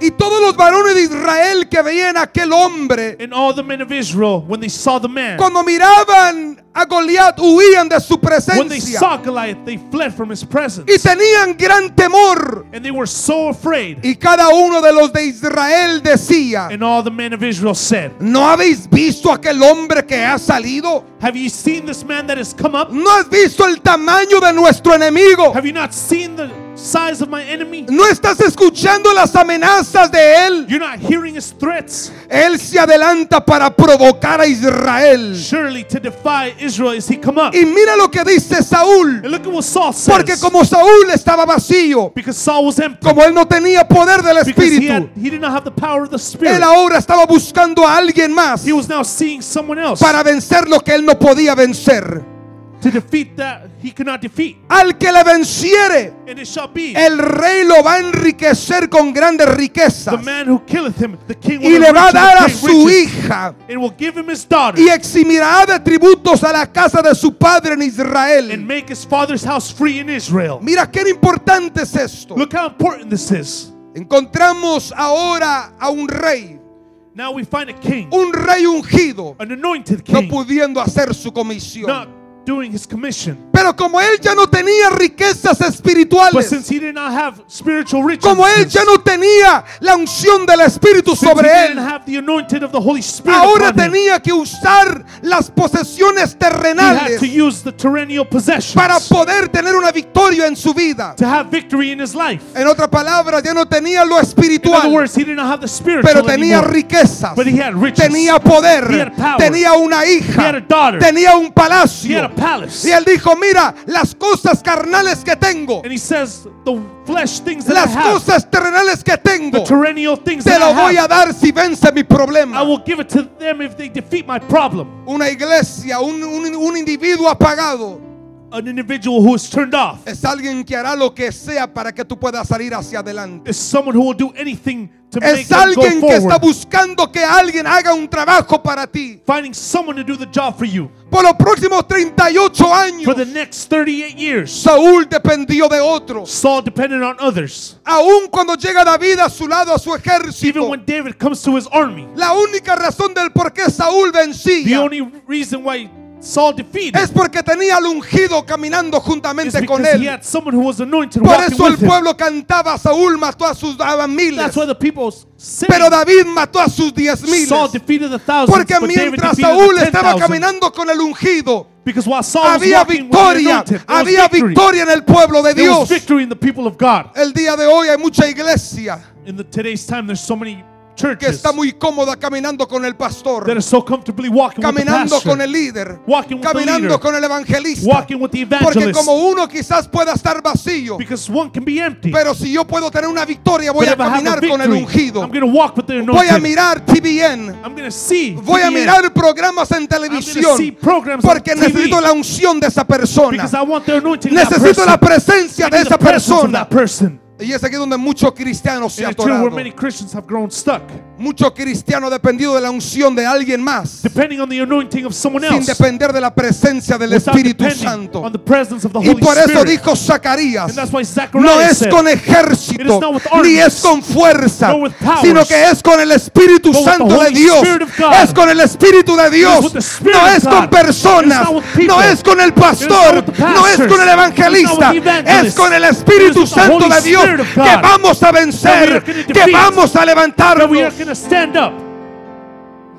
Y todos los varones de Israel que veían a aquel hombre, And all the men of Israel, when they saw the man, cuando miraban a Goliat, huían de su when they presencia saw Goliath, they fled from his presence. y tenían gran temor. And they were so afraid. Y cada uno de los de Israel decía, And all the men of Israel said, ¿no habéis visto aquel hombre que ha salido? Have you seen this man that has come up? ¿No has visto el tamaño de nuestro enemigo? Have you not seen the size of my enemy? ¿No estás escuchando las amenazas de él? You're not hearing his threats? Él se adelanta para provocar a Israel. Surely to defy Israel is he come up. Y mira lo que dice Saúl. And look at what Saul Porque says. como Saúl estaba vacío, Because Saul was empty. como él no tenía poder del Because he, had, Espíritu, he did not have the power of the él Spirit. ahora estaba buscando a alguien más He was now seeing someone else para vencer lo que él no podía vencer. To defeat that he could not defeat. Al que le venciere, And it shall be el rey lo va a enriquecer con grandes riquezas the man who killeth him, the king y will le va a dar a su riches, hija and will give him his daughter y eximirá de tributos a la casa de su padre en and Israel. make his father's house free in Israel. Mira qué importante es esto. Look how important this is. Encontramos ahora a un rey, Now we find a king, un rey ungido, an anointed no king, pudiendo hacer su comisión. Doing his commission. Pero como él ya no tenía riquezas But espirituales, since he did not have spiritual riches, como él ya no tenía la unción del Espíritu since he sobre didn't él, have the anointed of the Holy Spirit ahora upon him, tenía que usar las posesiones he had terrenales to use the terrenal possessions para poder tener una victoria en su vida. to have victory in his life. En otras palabras, ya no tenía lo In other espiritual, words, he did not have the spiritual pero tenía anymore, riquezas, but he had riches. tenía poder, He had power. tenía una He had hija, a daughter. tenía un He had palacio. a palace. Y él dijo, mira, las cosas carnales que tengo, And he says, the flesh things that las I have, cosas terrenales que the tengo, terrenal things te that lo I voy have, a dar si vence mi I problema. will give it to them if they defeat my problem. Una iglesia, un, un- un individuo apagado, An individual who is turned off es alguien que hará lo que sea para que tú puedas salir hacia adelante. is someone who will do anything Es alguien que está buscando que alguien haga un trabajo para ti. Finding someone to do the job for you Por los próximos 38 años, for the next 38 years. Saúl dependió de otros. Saul depended on others. Aun cuando llega David a su lado, a su Even ejército, when David comes to his army, la única razón del por qué Saúl the vencía only reason why Saul defeated es porque tenía al ungido caminando juntamente con he él. had someone who was anointed Por eso el him. pueblo cantaba, Saúl mató a sus miles, That's why the people pero David mató a sus diez Saul miles. defeated the thousands, Porque mientras Saúl the estaba caminando con el ungido, Because while Saul was había the victoria, anointed, there was había victory. victoria en el pueblo de There was Dios. victory in the people of God. El día de hoy hay mucha iglesia In the, today's time, there's so many que está muy cómoda caminando con el pastor, so caminando pastor, con el líder, caminando leader. con el evangelista. Porque como uno quizás pueda estar vacío, empty. pero si yo puedo tener una victoria, voy a caminar con el victory, ungido. I'm going to walk with the Voy a mirar TVN. See. Voy a mirar programas en televisión see programs on porque necesito la unción de esa persona. Because I want the anointing of that Necesito person. la presencia I de esa persona. Y es aquí donde muchos cristianos se grown stuck, Muchos cristianos dependido de la unción de alguien más, depending on the anointing of someone sin depender de la presencia del Espíritu Santo. on the presence of the Y por eso Spirit. dijo Zacarías, no es con It ejército, ni es con fuerza, sino que es con el Espíritu Santo de Dios. Es con el Espíritu de Dios. No es con personas, no es con el pastor, no es con el evangelista, es con el Espíritu Santo de Dios Que vamos a vencer, que vamos a levantarnos.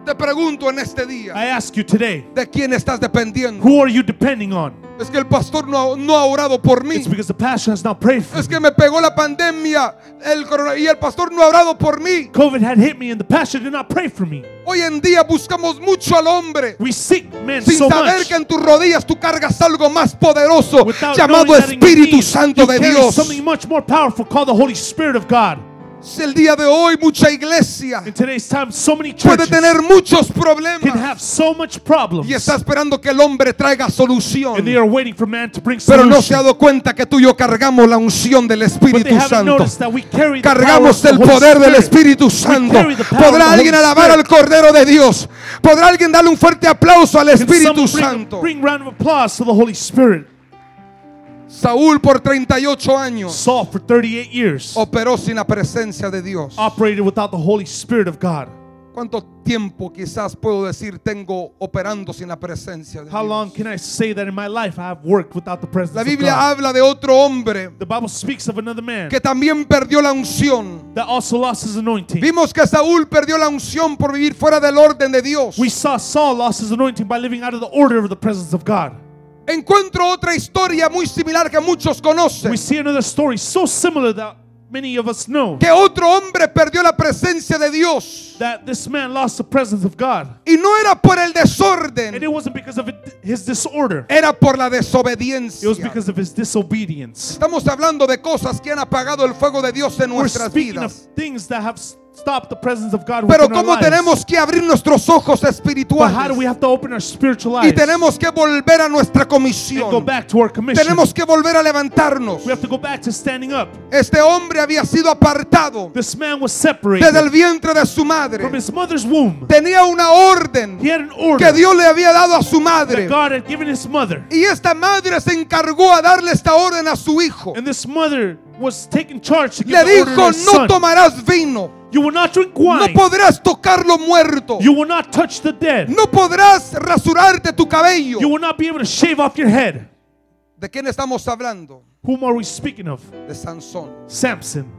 Te pregunto en este día, I ask you today, ¿de quién estás dependiendo? who are you depending on? Es que el pastor no, no ha orado por mí. It's because the pastor has not prayed for Es me. que me pegó la pandemia el corona- y el pastor no ha orado por mí. COVID had hit me and the pastor did not pray for me. Hoy en día buscamos mucho al hombre We seek men sin so saber much que en tus rodillas tú cargas algo más poderoso without llamado Espíritu Santo de Dios. something much more powerful called the Holy Spirit of God. El día de hoy mucha iglesia time, so many puede tener muchos problemas have so much problems y está esperando que el hombre traiga and they solución. are waiting for man to bring Pero no se ha dado cuenta que tú y yo cargamos la unción del Espíritu Santo. Cargamos el poder del. Espíritu Santo. ¿Podrá alguien alabar al. Cordero de Dios? ¿Podrá alguien darle un fuerte aplauso al Espíritu someone bring, Santo? bring Saúl por 38 años Saul for 38 years operó sin la presencia de Dios. operated without the Holy Spirit of God. ¿Cuánto tiempo quizás puedo decir tengo operando sin la presencia de How long can I say that in my life I have worked without the presence La of Biblia God? habla de otro hombre The Bible speaks of another man que también perdió la unción. that also lost his anointing. Vimos que Saúl perdió la unción por vivir fuera del orden de Dios. We saw Saul lost his anointing by living out of the order of the presence of God. Encuentro otra historia muy similar que muchos conocen. We see another story so similar that many of us know Que otro hombre perdió la presencia de Dios. that this man lost the presence of God. Y no era por el And desorden, it wasn't because of his disorder, era por la it was desobediencia. because of his disobedience. Estamos hablando de cosas que han apagado el fuego de Dios en We're nuestras of vidas. things that have s- stopped the presence of God Pero cómo tenemos que abrir nuestros ojos But how do we espirituales have to open our spiritual y eyes tenemos que volver a nuestra and go comisión. back to our commission? Tenemos que volver a levantarnos. We have to go back to standing up. Este hombre había sido apartado This man was separated desde el vientre de su from madre. his mother's womb. Tenía una orden He had an que order Dios le había dado a su that madre. God had given his mother. Y esta madre se encargó a darle esta orden a su hijo. And this mother was taking charge Le dijo, no tomarás vino, You will not drink no wine. podrás tocar lo muerto, You will not touch the dead. no podrás rasurarte tu cabello. You will not be able to shave off your head. ¿De quién estamos hablando? Whom are we speaking of? De Sansón. Samson.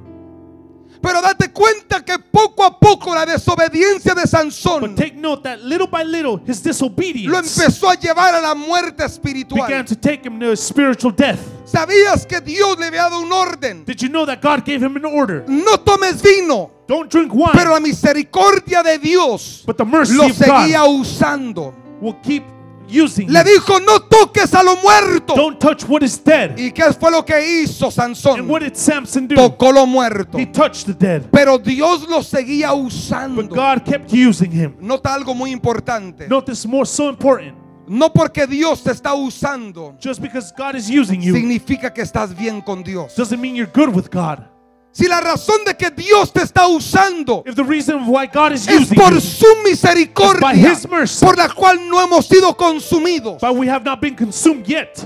Pero date cuenta que poco a poco la desobediencia de Sansón But take note that little by little, his lo disobedience empezó a llevar a la muerte began espiritual. to take him to spiritual death. ¿Sabías que Dios le había dado un orden? Did you know that God gave him an order? No tomes vino, Don't drink wine. pero la misericordia de Dios But the mercy lo of seguía God usando. will keep using Le dijo, no toques a lo muerto. Don't touch what is dead. ¿Y qué fue lo que hizo And Sansón? what did Samson do? Tocó lo muerto. He touched the dead. Pero Dios lo seguía But usando. God kept using him. Nota algo muy importante. This more so important. No porque Dios te está usando, Just because God is using you significa que estás bien con Dios. doesn't mean you're good with God. Si la razón de que Dios te está usando If the reason why God is es using por su misericordia, by His mercy. por la cual no hemos sido consumidos. but we have not been consumed yet.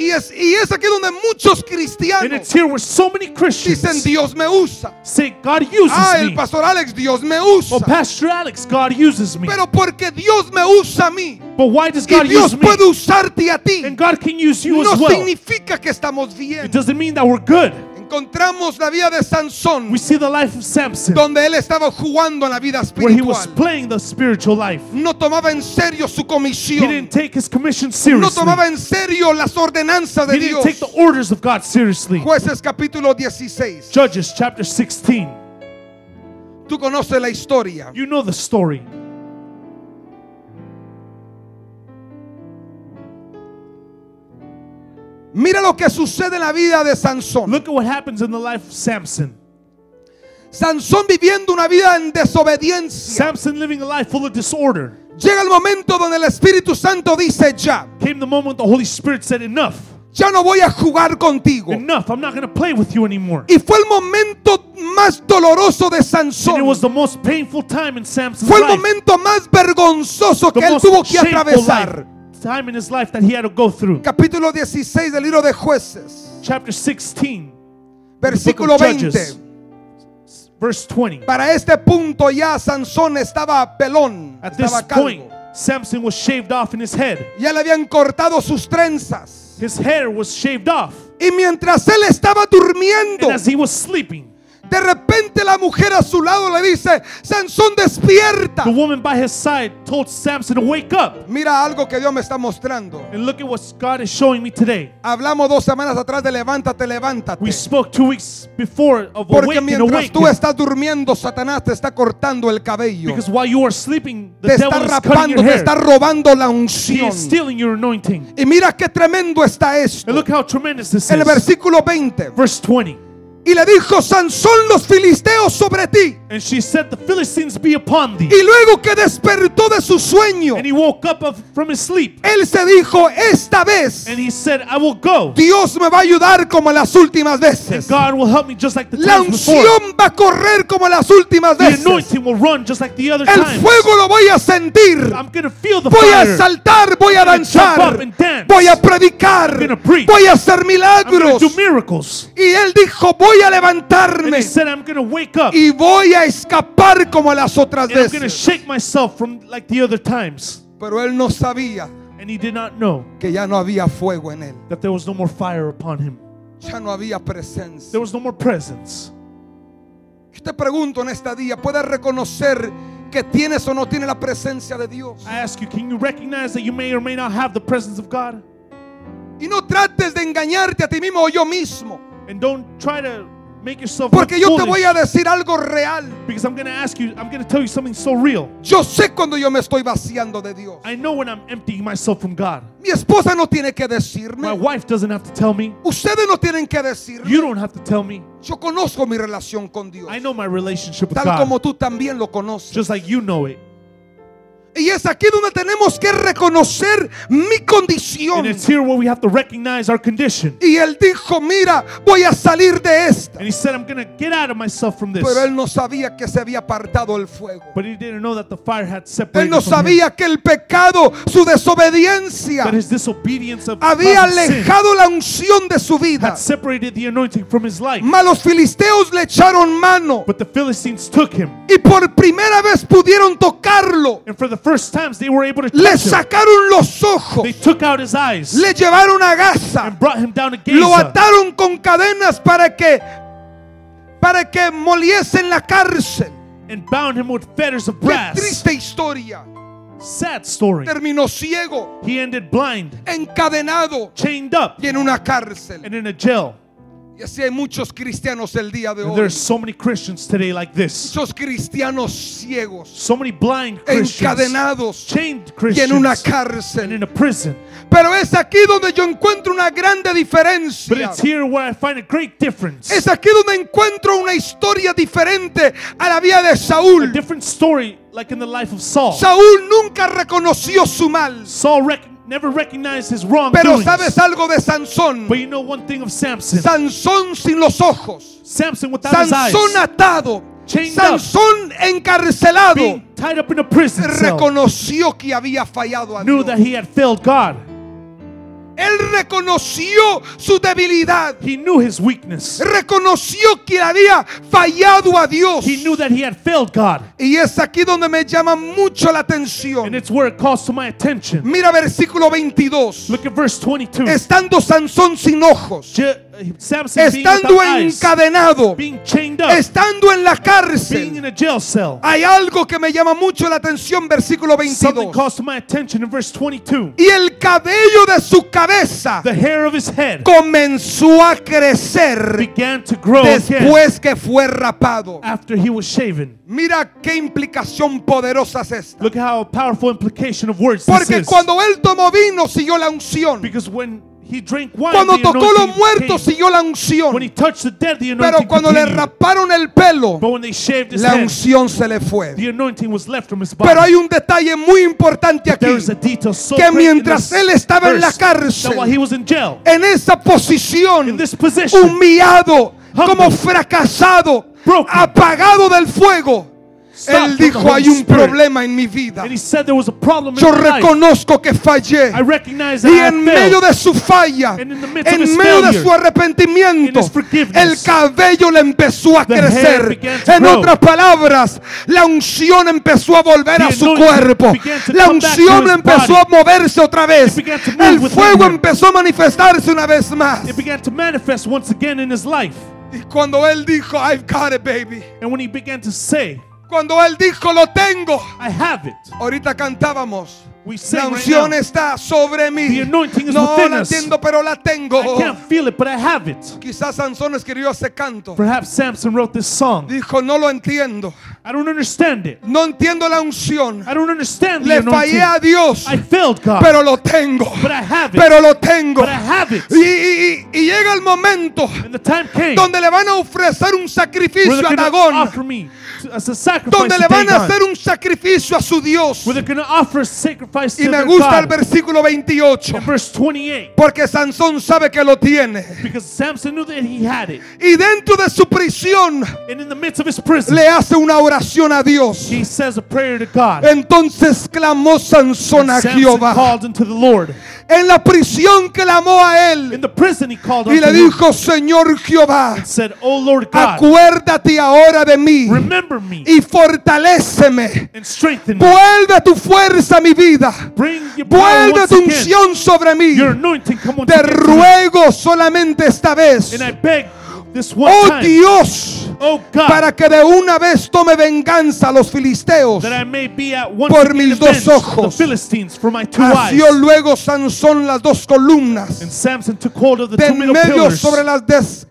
Y es, y es aquí donde muchos And cristianos it's here where so many dicen, Dios me usa. say, God uses Ah, el pastor Alex, Dios me Oh, usa. Pastor Alex, God uses me. Pero porque Dios me usa a mí But why does y God Dios use me? puede usarte a ti, And God can use you no as well. significa que estamos bien. It doesn't mean that we're good. Encontramos la vida de Sansón, We see the life of Samson donde él estaba jugando en la vida where he was espiritual. playing the spiritual life. No tomaba en serio su He comisión. didn't take his commission No seriously. tomaba en serio las ordenanzas de He didn't Dios. take the orders of God seriously. Jueces capítulo 16. Judges chapter 16. Tú conoces la historia. You know the story. Mira lo que sucede en la vida de Sansón. Look at what happens in the life of Samson. Sansón viviendo una vida en desobediencia. Samson living a life full of disorder. Llega el momento donde el Espíritu Santo dice ya, Came the moment the Holy Spirit said, Enough, ya no voy a jugar contigo. enough, I'm not going to play with you anymore. Y fue el momento más doloroso de And it Sansón. was the most painful time in Samson's Fue el life. momento más vergonzoso que él tuvo que atravesar. life, time in his life that he had to go through. Capítulo 16 del libro de jueces, Chapter 16, versículo Judges. 20. verse 20. Para este punto ya Sansón estaba pelón, At this estaba point, calvo. Samson was shaved off in his head. Ya le habían cortado sus trenzas. His hair was shaved off. Y mientras él estaba durmiendo, And as he was sleeping, de repente la mujer a su lado le dice, Sansón despierta. the woman by his side told Samson wake up. Mira algo que Dios me está mostrando. And look at what God is showing me today. Hablamos dos semanas atrás de levántate, levántate. We spoke two weeks before of Porque awakening, mientras awakening. tú estás durmiendo, Satanás te está cortando el cabello. Because while you are sleeping, the Te devil está is rapando, your te hair. está robando la He unción. is stealing your anointing. Y mira qué tremendo está esto. And look how tremendous this el is. versículo 20. Verse 20. Y le dijo, Sansón, los filisteos sobre ti. And she said, The Philistines be upon thee. Y luego que despertó de su sueño, And he woke up of, from his sleep. él se dijo, esta vez And he said, I will go. Dios me va a ayudar como las últimas And veces. God will help me just like the La times before. unción va a correr como las últimas The veces. anointing will run just like the other El times. fuego lo voy a sentir. I'm going to feel the Voy a fire. saltar, voy a gonna danzar, and voy a predicar, gonna voy a hacer I'm going milagros. to do miracles. Y él dijo, voy a And levantarme he said, I'm going to wake up. y voy a escapar como las otras And I'm going to veces. shake myself from like the other times. Pero él no sabía And he did not know que ya no había fuego en él. that there was no more fire upon him. Ya no había presencia. There was no more presence. Yo te pregunto en este día, ¿puedes reconocer que tienes o no tienes la presencia de Dios? I ask you, can you recognize that you may or may not have the presence of God? Y no trates de engañarte a ti mismo o yo mismo. And don't try to Porque yo te voy a decir algo real. because I'm going to ask you, I'm going to tell you something so real. Yo sé cuando yo me estoy vaciando de Dios. I know when I'm emptying myself from God. Mi esposa no tiene que My decirme. wife doesn't have to tell me. Ustedes no tienen que decirme. You don't have to tell me. Yo conozco mi relación con Dios. I know my relationship with Tal God, como tú también lo conoces. Y es aquí donde tenemos que reconocer mi condición. And it's here where we have to recognize our condition. Y él dijo, mira, voy a salir de esta. And he said, I'm going to get out of myself from this. Pero él no sabía que se había apartado el fuego. But he didn't know that the fire had Él separated no from him. sabía que el pecado, su desobediencia, That his disobedience of había sin alejado la unción de su vida. had separated the anointing from his life. Mas los filisteos le echaron mano But the Philistines took him. y por primera vez pudieron tocarlo. And for the first times they were able to Le sacaron los ojos, They took out his eyes le llevaron a Gaza, and brought him down to lo Gaza ataron con cadenas para que para que moliese en la cárcel. and bound him with fetters of Qué brass. triste historia. Sad story. Terminó ciego, He ended blind, encadenado chained up, y en una cárcel. and in a jail. Y así hay muchos cristianos el día de hoy. there's so many Christians today like this. Muchos cristianos ciegos, So many blind Christians, encadenados chained y en una Christians, and in cárcel. a prison. Pero es aquí donde yo encuentro una grande But diferencia. it's here where I find a great difference. Es aquí donde encuentro una historia diferente a la vida de A Saúl. different story, like in the life of Saul. Saúl nunca reconoció su mal. Saul rec- never recognized his Pero wrongdoings. sabes algo de Sansón. But you know one thing of Samson. Sansón sin los ojos. Samson without his eyes. Sansón atado. Chained up. Sansón encarcelado. Being tied up in a prison. Reconoció que había fallado a Knew Dios. that he had failed God. Él reconoció su debilidad. He knew his weakness. Reconoció que había fallado a Dios. He knew that he had failed God. Y es aquí donde me llama mucho la And atención. it's where it calls to my attention. Mira versículo 22. Look at verse 22. Estando Sansón sin ojos, estando encadenado, estando en la cárcel. Hay algo que me llama mucho la atención, versículo Something 22. calls to my attention in verse 22. Y el cabello de su cabeza comenzó a crecer después que fue rapado. Mira qué implicación poderosa es esta. Porque is. cuando él tomó vino, siguió la unción. Because when Cuando tocó los muertos, siguió la When he unción. touched the dead, the Pero cuando le raparon el pelo, But when they shaved his la head, unción se le fue. the anointing was left from his body. Pero hay un detalle muy importante aquí. Que mientras él estaba en la cárcel, that while he was in jail, En esa posición, humillado, como fracasado, apagado del fuego, él dijo, hay un problema en mi vida. Yo reconozco que fallé. Y en medio de su falla, en medio de su arrepentimiento, el cabello le empezó a crecer. En otras palabras, la unción empezó a volver a su cuerpo. La unción empezó a moverse otra vez. El fuego empezó a manifestarse una vez más. Y cuando él dijo, I've got it, baby. And when he began to say, Cuando él dijo, lo tengo. I have it, Ahorita cantábamos. La right unción está sobre mí. The anointing is No la entiendo, pero la tengo. I can't feel it, but I have it. Quizás Sansón escribió ese canto. Perhaps Samson wrote this song. Dijo, no lo entiendo. I don't understand it. No entiendo la unción. I don't understand Le fallé a. Dios. I failed God, Pero lo tengo. but I have it. Pero lo tengo. But I have it. Y, y- y- llega el momento And the time came donde le van a ofrecer un sacrificio a Dagón. Donde le van a hacer un sacrificio a su Dios. Where they're going to offer a sacrifice Y me gusta el versículo 28. In verse 28. Porque Sansón sabe que lo tiene. Because Samson knew that he had it. Y dentro de su prisión And in the midst of his prison, le hace una oración a Dios. he says a prayer to God. Entonces clamó Sansón a Jehová. En la prisión clamó a In él. the prison, he called Y le dijo, Señor Jehová, and said, O Lord God, acuérdate ahora de mí remember me y fortaléceme. Vuelve tu fuerza a mi vida. Vuelve tu unción sobre mí. Your anointing come once Te ruego solamente esta vez. Oh Dios, oh God, para que de una vez tome venganza a los filisteos. por mis dos ojos. Hació luego Sansón las dos columnas. De medio sobre las des-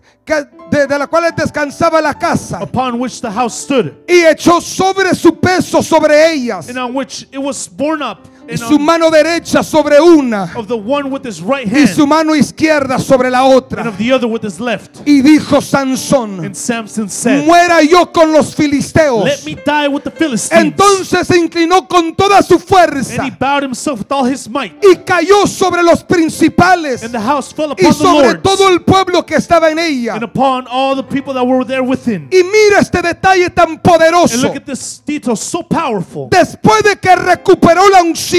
de, de las cuales descansaba la casa. upon which the house stood, y echó sobre su peso sobre ellas. And on which it was borne up, y su mano derecha sobre una of the one with his right y su mano izquierda sobre la and otra. of the other with his left. Y dijo Sansón, said, muera yo con los filisteos. Let me die with the Philistines. Entonces se inclinó con toda su and fuerza he bowed himself with all his might, y cayó sobre los principales and the house fell y sobre todo el pueblo que estaba en ella. and upon all the people that were there within. Y mira este detalle tan poderoso. so. Después de que recuperó la unción,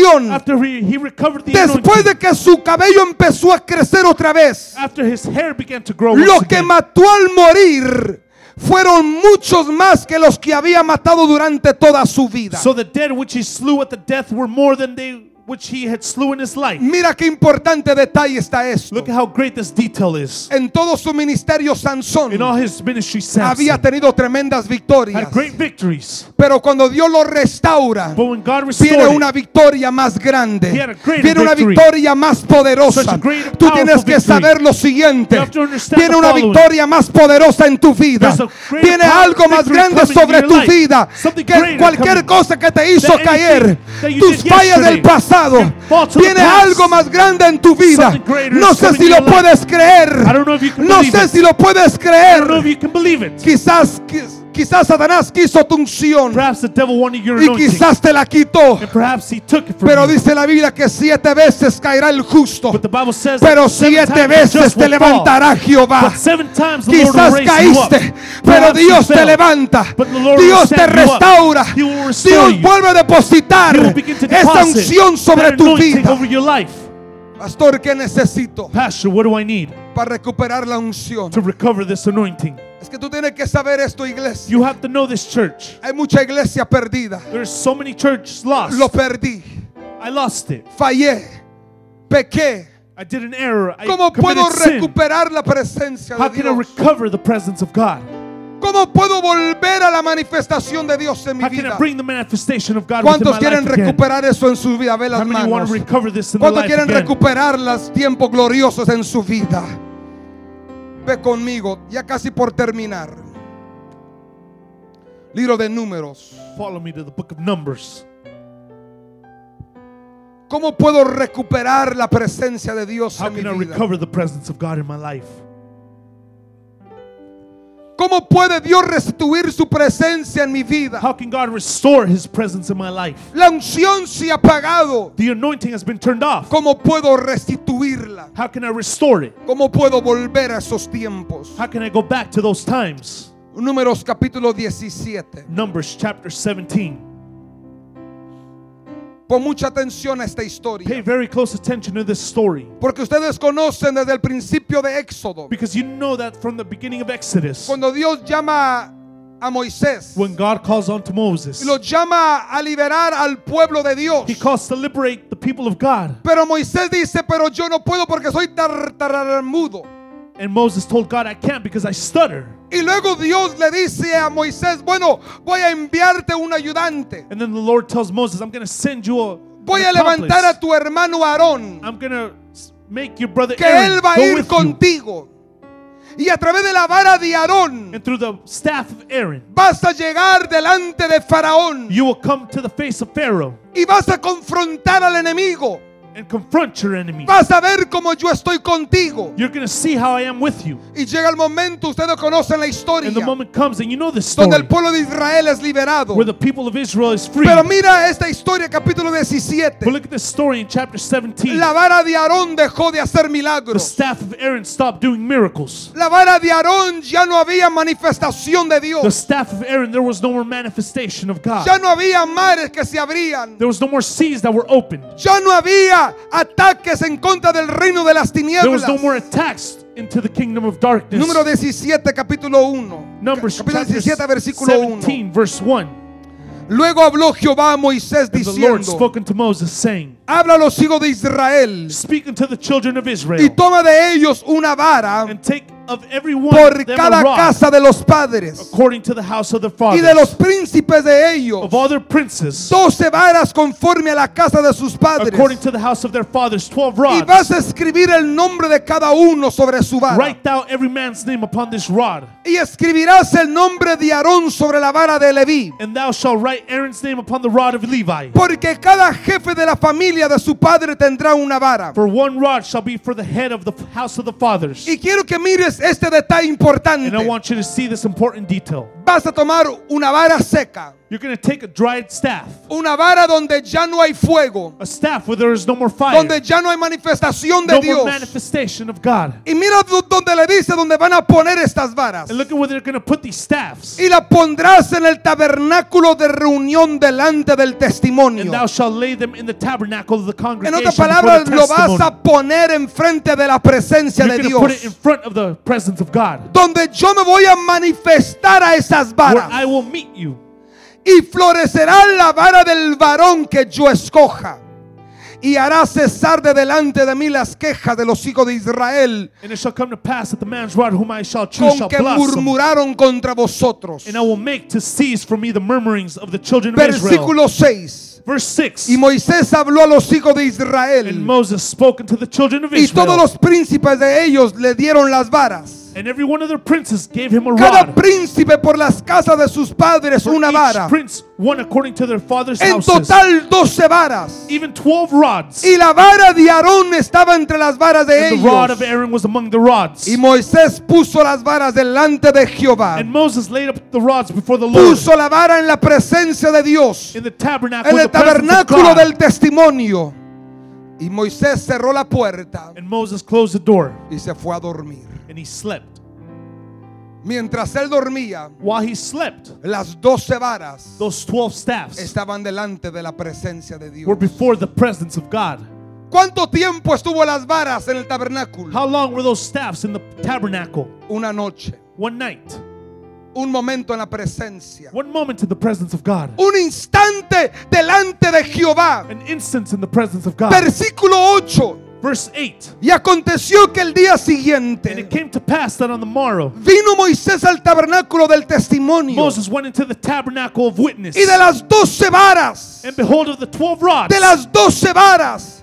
Después de que su cabello empezó a crecer otra vez, after his hair began to grow lo once que mató al morir fueron muchos más que los que había matado durante toda su vida. so the dead which he slew at the death were more than they which he had slew in his life. Mira qué importante detalle está esto. Look at how great this detail is. En todo su ministerio Sansón In all his ministry, había Samson tenido tremendas victorias. had great victories. Pero cuando Dios lo restaura, But when God restored una victoria más grande. He had a greater Viene una victory. victoria más poderosa. Such a great, Tú tienes que victory. saber lo siguiente. You have to understand Viene the una following. victoria más poderosa en tu vida. Power- algo más grande sobre tu vida Something que cualquier cosa que te hizo caer. Tus fallas del pasado. The Viene algo más grande en tu vida. No sé si lo puedes creer. No sé si lo puedes creer. Quizás, qui- quizás Satanás quiso tu unción y quizás te la quitó. Pero dice la Biblia que siete veces caerá el justo, pero siete veces te levantará Jehová. Quizás caíste, pero Dios te levanta. Dios te restaura. Dios vuelve a depositar deposit unción sobre tu vida. Pastor, ¿qué necesito Pastor, what do I need para recuperar la unción? to recover this anointing? Es que tú tienes que saber esto, iglesia. You have to know this church. Hay mucha iglesia perdida. There's so many churches lost. Lo perdí, I lost it. fallé, pequé, I did an error. I ¿Cómo puedo sin. recuperar la presencia How de can I Dios? recover the presence of God? ¿Cómo puedo volver a la manifestación de Dios en mi How can I vida? bring the manifestation of God within ¿Cuántos my quieren life again? recuperar eso en su vida? Ve las How manos. ¿Cuántos quieren again? recuperar los tiempos gloriosos en su vida? Ve conmigo, ya casi por terminar. Libro de números. Follow me to the book of Numbers. ¿Cómo puedo recuperar la presencia de Dios How en mi vida? ¿Cómo puede Dios restituir su presencia en mi vida? How can God restore His presence in my life? La unción se ha apagado. The anointing has been turned off. ¿Cómo puedo restituirla? How can I restore it? ¿Cómo puedo volver a esos tiempos? How can I go back to those times? Números capítulo 17. Numbers chapter 17. Pon mucha atención a esta Pay historia. very close attention to this story Porque ustedes conocen desde el principio de Éxodo. because you know that from the beginning of Exodus, Cuando Dios llama a Moisés when God calls on to Moses, y lo llama a liberar al pueblo de Dios. He calls to liberate the people of God. Pero Moisés dice, pero yo no puedo porque soy tar- tartamudo. And Moses told God, I can't because I stutter. Y luego Dios le dice a Moisés, bueno, voy a enviarte un ayudante. And then the Lord tells Moses, I'm going to send you a. Voy a levantar a tu hermano Aarón, I'm going to make your brother que Aaron él va a ir you. contigo. Y a través de la vara de Aarón vas a llegar delante de Faraón you will come to the face of Pharaoh y vas a confrontar al enemigo. And confront your enemy. Vas a ver cómo yo estoy contigo. You're going to see how I am with you. Y llega el momento, ustedes conocen la historia, And the moment comes, and you know this story, donde el pueblo de Israel es liberado. where the people of Israel is free. Pero mira esta historia, capítulo 17. But look at this story in chapter 17. La vara de Aarón dejó de hacer The milagros. staff of Aaron stopped doing miracles. La vara de Aarón ya no había manifestación de The Dios. staff of Aaron, there was no more manifestation of God. Ya no había mares que se abrían. There was no more seas that were opened. Ya no había ataques en contra del reino de las There tinieblas. was no more attacks into the kingdom of darkness. Número 17, capítulo 1. Numbers capítulo chapter 17, versículo 1. 17, verse 1. Luego habló Jehová a Moisés diciendo, habla a los hijos de Israel Speak unto the children of y Israel, toma de ellos una vara and take of every one por cada casa de los padres according to the house of their y de los fathers, príncipes de ellos. of all their princes, doce varas conforme a la casa de sus padres. according to the house of their fathers, twelve Y rods. vas a escribir el nombre de cada uno sobre su vara. Write thou every man's name upon this rod, Y escribirás el nombre de Aarón sobre la vara de Leví. and thou shalt write Aaron's name upon the rod of Levi. Porque cada jefe de la familia de su padre tendrá una vara. For one rod shall be for the head of the house of the fathers. Y quiero que mires este detalle And I importante. want you to see this important detail. Vas a tomar una vara seca. You're going to take a dried staff, Una vara donde ya no hay fuego. a staff where there is no more fire, Donde ya no hay manifestación de no more Dios. manifestation of God. Y mira do- donde le dice donde van a poner estas varas. And look at where they're going to put these staffs. Y la pondrás en el tabernáculo de reunión delante del testimonio. And thou shalt lay them in the tabernacle of the En congregation otras before palabras, lo vas a poner enfrente de la presencia You're de to put it in Dios. front of the presence of God, Donde yo me voy a manifestar a esas where varas. I will meet you. Y florecerá la vara del varón que yo escoja. Y hará cesar de delante de mí las quejas de los hijos de Israel con que murmuraron contra vosotros. Israel. Versículo 6. Verse 6. Y Moisés habló a los hijos de And Israel. Moses spoke unto the children of Y todos Israel. los príncipes de ellos le dieron las varas. And every one of their princes gave him a Cada rod. príncipe por las casas de sus padres For una each vara. prince, one according to their father's En houses. total 12 varas. Even 12 rods. Y la vara de Aarón estaba entre las varas de And the rod of. Aaron was among the rods. Y Moisés puso las varas delante de Jehová. And Moses laid up the rods before the Lord Puso la vara en la presencia de Dios. in the tabernacle, En el the presence of tabernáculo God. del testimonio. Y Moisés cerró la puerta And Moses closed the door y se fue a dormir. He slept. Mientras él dormía, While he slept, las 12 varas those 12 staffs estaban delante de la presencia de Dios. were before the presence of God. ¿Cuánto tiempo estuvo las varas en el tabernáculo? How long were those staffs in the tabernacle? Una noche, One night. un momento en la presencia, One moment in the presence of God. un instante delante de Jehová. An instance in the presence of God. Versículo 8. Verse 8. Y aconteció que el día And it siguiente came to pass that on the morrow, vino Moisés al tabernáculo del testimonio Moses went into the tabernacle of witness. y de las doce varas, And behold, of the twelve rods, de las doce varas,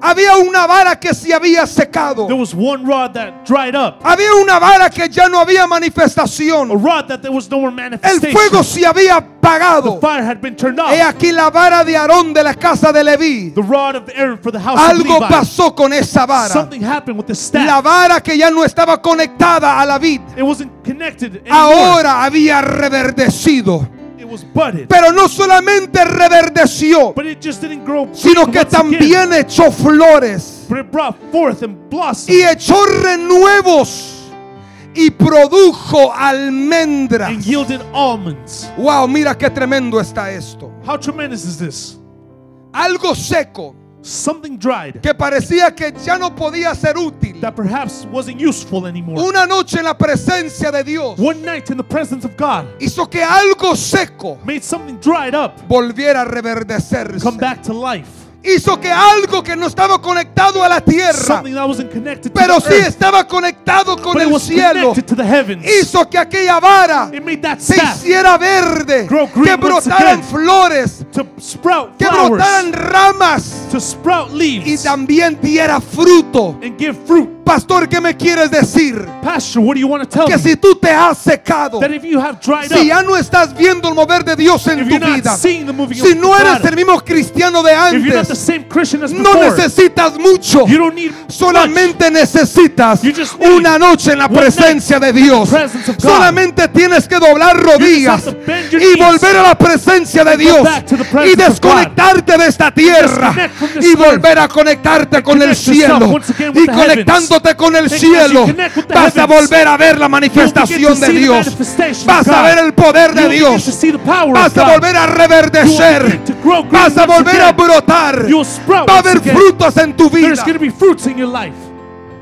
había una vara que se había secado. there was one rod that dried up, Había una vara que ya no había a manifestación. rod that there was no more El manifestation. fuego se había apagado. The fire had been turned off. He aquí la vara de Aarón de la casa de Leví. The rod of Aaron for the house Algo of Levi. pasó con esa vara. Something happened with the staff. La vara que ya no estaba conectada a la vid. it wasn't connected anymore. Ahora había reverdecido. It was budded. Pero no solamente reverdeció, but it just didn't grow sino que también echó flores But it brought forth and blossomed y echó renuevos y produjo almendras. and yielded almonds. Wow, mira qué tremendo está esto. How tremendous is this? Algo seco Something dried que parecía que ya no podía ser útil. that perhaps wasn't useful anymore. Una noche en la presencia de Dios One night in the presence of God hizo que algo seco made something dried up volviera a reverdecerse. come back to life. Hizo que algo que no estaba conectado a la tierra, pero sí earth, estaba conectado con el cielo, hizo que aquella vara se hiciera verde, que brotaran again. flores, sprout que flowers, brotaran ramas to sprout y también diera fruto. and give fruit. Pastor, ¿qué me quieres decir? Pastor, what do you want to tell Que si tú te has secado, That if you have dried si ya no estás viendo el mover de Dios en tu vida, si no eres el mismo cristiano de antes, no necesitas mucho. much. Solamente necesitas una noche en la presencia de Dios. Solamente tienes que doblar rodillas y volver a la presencia de Dios y desconectarte de esta tierra y volver a conectarte con el cielo y the conectándote con el cielo vas a volver a ver la manifestación de Dios. vas a ver el poder de Dios. vas a volver a reverdecer. Vas a volver a brotar. Va a haber frutos en tu vida.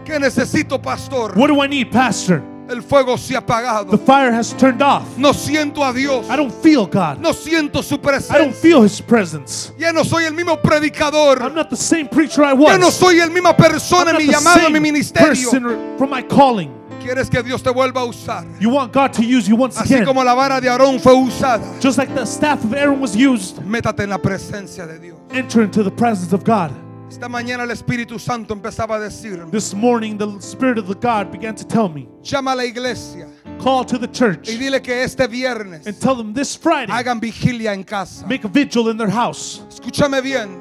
¿Qué necesito, pastor? What do I need, Pastor? El fuego se ha The apagado. fire has turned off. No siento a Dios. I don't feel God. No siento su I don't presencia. feel His presence. Ya no soy el mismo I'm predicador. not the same preacher I Ya no was. soy el misma I'm persona en mi the llamado, en mi ministerio. from my calling. Quieres que Dios te vuelva a usar. You want God to use you once Así again. como la vara de Aarón fue usada. Just like the staff of Aaron was used, Métate en la presencia de Dios. enter into the presence of God. Esta mañana el Espíritu Santo empezaba a decirme, This morning, the Spirit of the God began to tell me, llama a la iglesia call to the church y dile que este viernes and tell them this Friday, hagan vigilia en casa. make a vigil in their house. Escúchame bien.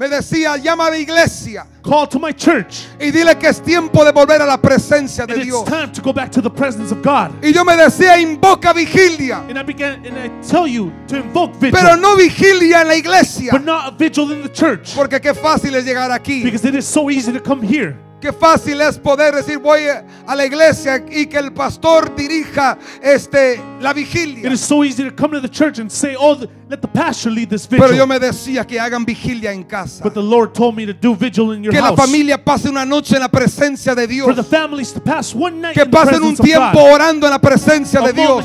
Me decía, llama a la iglesia Call to my church. y dile que es tiempo de volver a la presencia And de it's Dios. time to go back to the presence of God. Y yo me decía, invoca vigilia, And I began and I tell you to invoke vigil, pero no vigilia en la iglesia. but not a vigil in the church. Porque qué fácil es llegar aquí. Because it is so easy to come here. Qué fácil es poder decir voy a la iglesia y que el pastor dirija este la It vigilia. is so easy to come to the church and say, "Oh, the, let the pastor lead this Pero yo vigil." me decía que hagan vigilia en casa. But the Lord told me to do vigil in your Que la house. familia pase una noche en la presencia de For the Dios. families to pass one night Que in the pasen un tiempo God. orando en la presencia de Dios.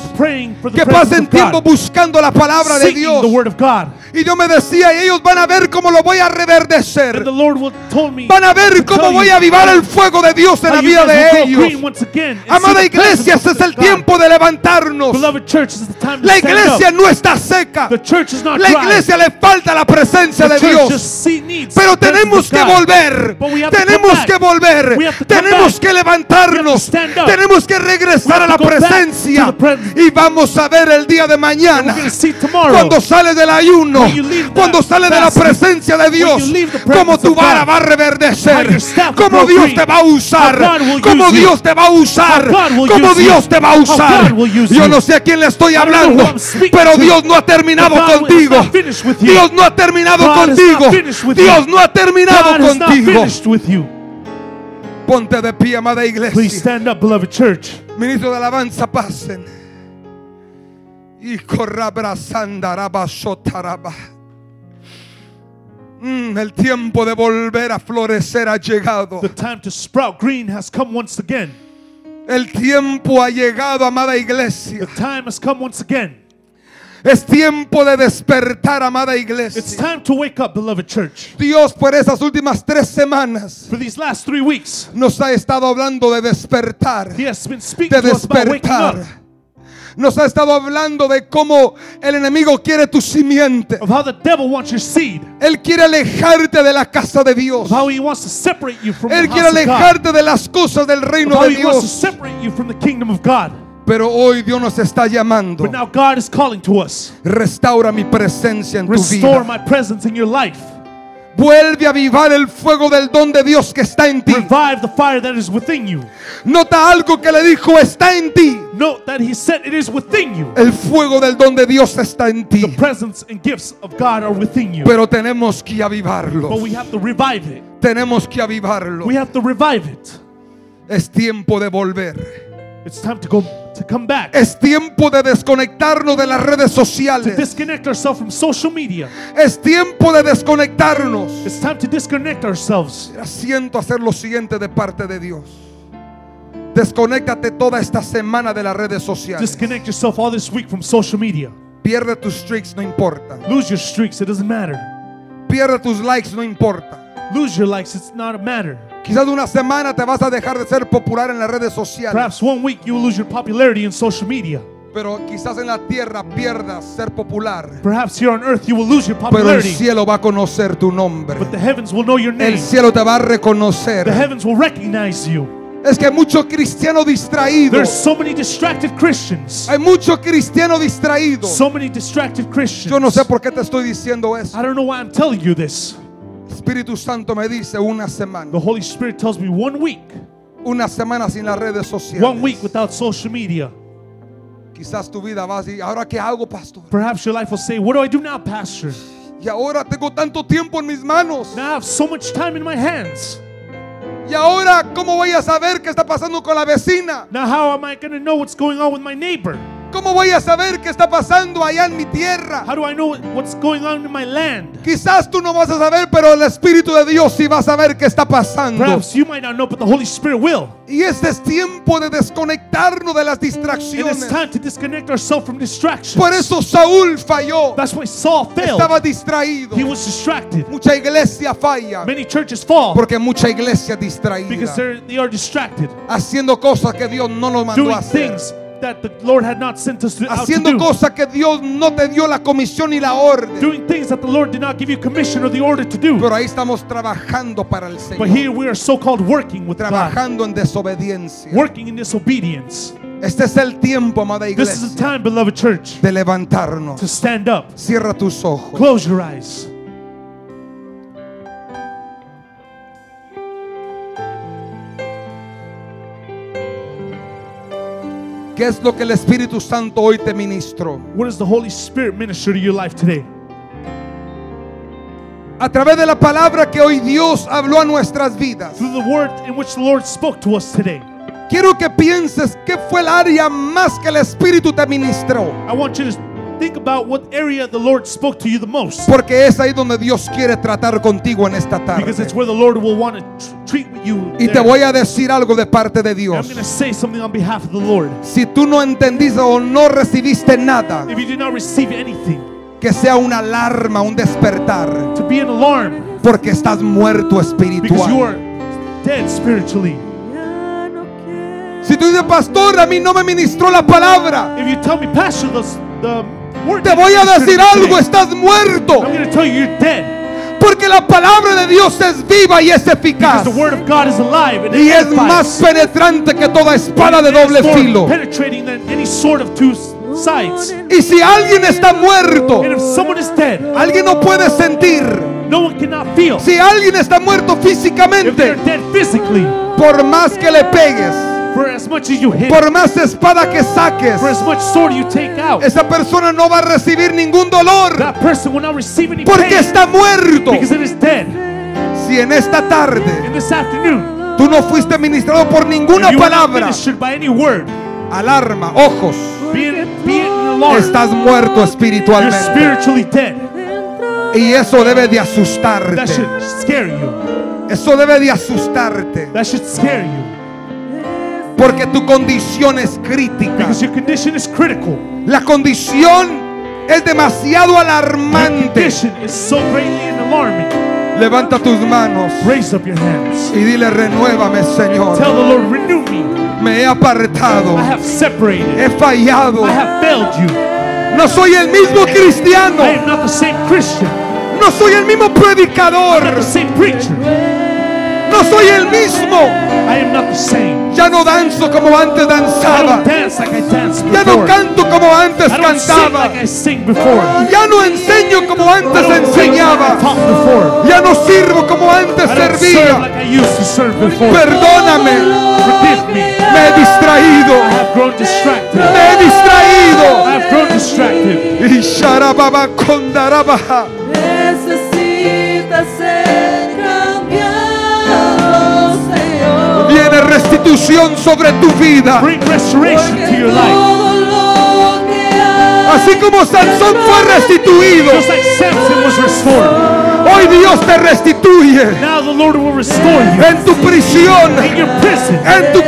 Que pasen tiempo buscando la palabra de Dios. the word of God. Y yo me decía, y ellos van a ver cómo lo voy a And reverdecer. the Lord will told me Van a ver cómo voy a avivar el fuego de Dios en la vida de ellos. once again and Amada iglesia, este es el tiempo de levantarnos. Beloved church, this is the time to La iglesia no está seca. The church is not La dry. iglesia le falta la presencia the de Dios. Pero tenemos que volver. Tenemos que volver. Tenemos que levantarnos. Tenemos que regresar a la presencia. Y vamos a ver el día de mañana. Cuando sales del ayuno, cuando sales de la presencia de Dios, como tu vara va a reverdecer, como Dios te va a usar, como Dios te va a usar, como Dios te va a usar. Yo no sé a quién le estoy hablando, pero Dios no ha terminado contigo. Dios no ha terminado contigo. Dios no ha terminado contigo. Ponte de pie, amada Please iglesia. stand up, beloved church. Ministro de alabanza, pasen. Y Mm, el tiempo de volver a florecer ha llegado. The time to sprout green has come once again. El tiempo ha llegado, amada iglesia. The time has come once again. Es tiempo de despertar, amada It's iglesia. time to wake up, beloved church. Dios por esas últimas tres semanas For these last three weeks, nos ha estado hablando de despertar, He has been speaking de to us about waking up, despertar. Nos ha estado hablando de cómo el enemigo quiere tu simiente. of how the devil wants your seed, Él quiere alejarte de la casa de Dios. of how he wants to separate you from Él the quiere alejarte de las cosas del of reino how de he wants to Dios. separate you from the kingdom of God. Pero hoy Dios nos está llamando. But now God is calling to us. Restaura mi presencia en tu Restore vida. my presence in your life. Vuelve a avivar el fuego del don de Dios que está en ti. Revive the fire that is within you. Nota algo que le dijo, está en ti. Note that He said it is within you. El fuego del don de Dios está en ti. The presence and gifts of God are within you. Pero tenemos que avivarlo. But we have to revive it. Tenemos que avivarlo. We have to revive it. Es tiempo de volver. It's time to go to come back. Es tiempo de desconectarnos de las redes To sociales. disconnect ourselves from social media. Es tiempo de desconectarnos. It's time to disconnect ourselves. Siento hacer lo siguiente de parte de Dios. Desconéctate toda esta semana de las redes sociales. Disconnect yourself all this week from social media. Pierde tus streaks, no importa. Lose your streaks, it doesn't matter. Pierde tus likes, no importa. Lose your likes, it's not a matter. Quizás una semana te vas a dejar de ser popular en las redes sociales. Perhaps one week you will lose your popularity in social media. Pero quizás en la tierra pierdas ser popular. Perhaps here on earth you will lose your Pero el popularity. cielo va a conocer tu nombre. But the heavens will know your name. El cielo te va a The reconocer. heavens will recognize you. Es que hay mucho cristiano distraído. There's so many distracted Christians. Hay mucho cristiano distraído. So many distracted Christians. Yo no sé por qué te estoy diciendo eso. I don't know why I'm telling you this. Espíritu Santo me dice una semana. The Holy Spirit tells me one week, Una semana sin las redes one week sociales. without social media. Quizás tu vida va a decir, ¿ahora qué hago, pastor? Perhaps your life will say, What do I do now, Pastor? Y ahora tengo tanto tiempo en mis manos. Now I have so much time in my hands. Y ahora, ¿cómo voy a saber qué está pasando con la vecina? Now, how am I going to know what's going on with my neighbor? ¿Cómo voy a saber qué está pasando allá en mi tierra? How do I know what's going on in my land? Quizás tú no vas a saber, pero el Espíritu de Dios sí va a saber qué está pasando. Perhaps you might not know, but the Holy Spirit will. Y este es tiempo de desconectarnos de las it's distracciones. time to disconnect ourselves from distractions. Por eso Saúl falló. That's why Saul failed. Estaba distraído. He was distracted. Mucha iglesia falla Many churches fall porque mucha iglesia because distraída. they're, they are distracted, Haciendo cosas que Dios no nos mandó a hacer. things that the Lord had not sent us to, Haciendo do. cosas que Dios no te dio la comisión y la orden. Doing things that the Lord did not give you commission or the order to do. Pero ahí estamos trabajando para el But here we are so called working with God, en desobediencia. working in disobedience. Este es el tiempo, amada This is the time, beloved church, de levantarnos. to stand up. Cierra tus ojos. Close your eyes. ¿Qué es lo que el Espíritu Santo hoy te ministró? What does the Holy Spirit minister to your life today? A través de la palabra que hoy Dios habló a nuestras vidas. Through the word in which the Lord spoke to us today. Quiero que pienses qué fue el área más que el Espíritu te ministró. I want you to think about what area the Lord spoke to you the most. Porque es ahí donde Dios quiere tratar contigo en esta Because tarde. it's where the Lord will want to tr- treat you. Y te voy a decir algo de parte de I'm Dios. going to say something on behalf of the Lord. Si tú no entendiste o no recibiste nada, If you did not receive anything, que sea una alarma, un despertar, to be an alarm porque estás muerto because you espiritual. are dead spiritually. Si tú dices, pastor, a mí no me ministró la palabra, If you tell me, Pastor, the, the te voy a decir algo, estás muerto. Porque la palabra de Dios es viva y es eficaz. the word of God is alive and Y es más penetrante que toda espada de doble filo. sides. Y si alguien está muerto, And if someone is dead, alguien no puede sentir. no feel. Si alguien está muerto físicamente, por más que le pegues, for as much as you hit, por más espada que saques, for as much sword you take out, esa persona no va a recibir ningún dolor that person will not receive any porque pain está muerto. because it is dead. Si en esta tarde And this afternoon, tú no fuiste ministrado por ninguna you palabra, by any word, alarma, ojos, be it, be it an alarm, estás muerto you're espiritualmente. spiritually dead. Y eso debe de That asustarte. should scare you. Eso debe de asustarte. That should scare you Porque tu condición es crítica. because your condition is critical. La condición es demasiado Your alarmante. condition is so. Levanta tus manos Raise up your hands. y dile, renuévame, Señor. Tell the Lord, renew me. Me he apartado, I have separated. he fallado. I have failed you. No soy el mismo cristiano, I am not the same Christian. no soy el mismo I'm not predicador, the same preacher. No soy el mismo. I am not the same. Ya no danzo como antes I danzaba, don't dance like I danced ya no canto como antes I don't sing cantaba, like I sing before. ya no enseño como antes enseñaba, ya no sirvo como antes I don't serve servía. like I used to serve before. Perdóname, Forgive me. me he distraído, I have grown distracted. me he distraído. I have grown distracted. Y restitución sobre tu vida. Bring restoration to your life. Todo lo que hay Así como Sansón fue restituido, hoy Dios te restituye Now the Lord will restore you. en tu prisión, In your prison. en tu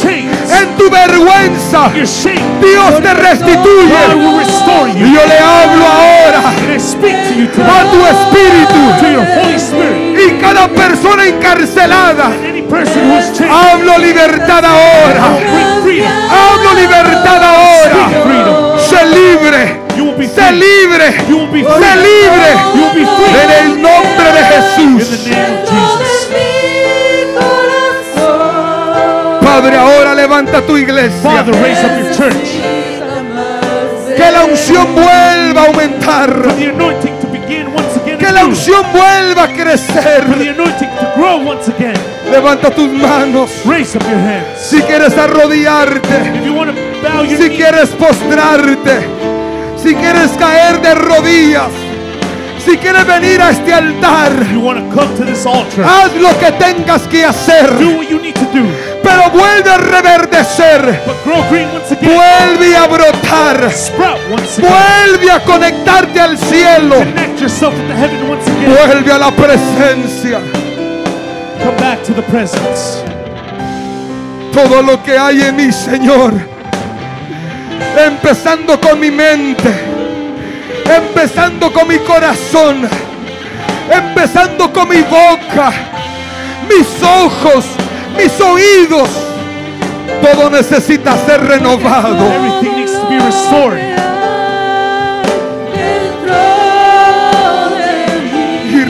chains. en tu vergüenza. Dios te restituye. will restore Y you. yo le hablo ahora a tu To espíritu your Holy Spirit. y cada persona encarcelada. Hablo libertad ahora. Hablo libertad ahora. Sé libre. You will be Sé free. libre. You will be Sé free. libre. You will be free. En el nombre de In Jesús. Padre, ahora levanta tu iglesia. Father, raise up your church. Necesita más de Que la unción vuelva a aumentar. For the anointing to begin once again. Que la unción vuelva a crecer. Levanta tus manos. Raise up your hands. Si quieres arrodillarte. If you want to bow your Si knee, quieres postrarte. Si quieres caer de rodillas. Si quieres venir a este altar. you want to come to this altar. Haz lo que tengas que hacer. Do what you need to do. Pero vuelve a reverdecer. Vuelve a brotar. Vuelve a conectarte al cielo. Connect yourself with the heaven once again. Vuelve a la presencia. Come back to the presence. Todo lo que hay en mí, Señor. Empezando con mi mente. Empezando con mi corazón. Empezando con mi boca. Mis ojos. Mis oídos. Todo necesita ser renovado. Everything needs to be restored. Y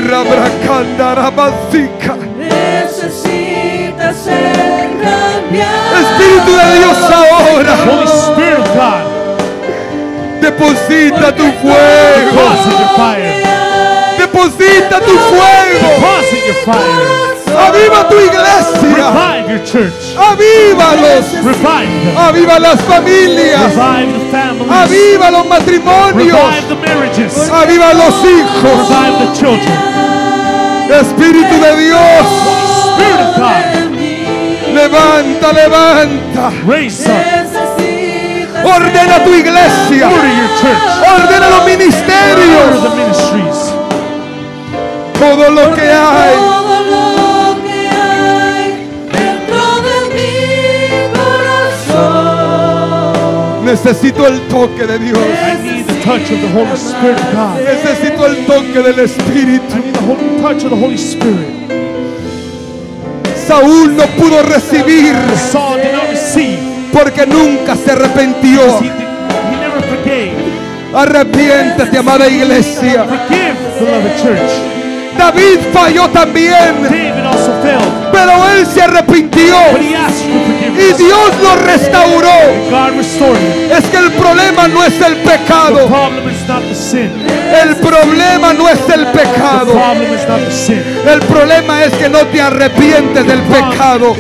Espíritu de Dios ahora. Holy Spirit God, Deposita tu fuego. Deposita tu fuego. Deposit your fire. Aviva tu iglesia. Revive your church. Avívalos. Revive them. Aviva las familias. Revive the families. Aviva los matrimonios. Revive the marriages. Aviva los hijos. Revive the children. Espíritu de Dios. Spirit of God, Levanta, levanta. raise up. Ordena tu iglesia. Order your church. Ordena los Order ministerios. the ministries. Todo lo que hay. todo lo que hay dentro de mi corazón. Necesito el toque de Dios. I need the touch of the Holy Spirit God. Necesito el toque del I Espíritu. need the holy touch of the Holy Spirit. Saúl no pudo recibir porque nunca se arrepintió. Arrepiéntete, amada iglesia. David falló también, pero él se arrepintió y. Dios lo restauró. Es que el problema no es el pecado. El problema no es el pecado. El problema es que no te arrepientes del pecado.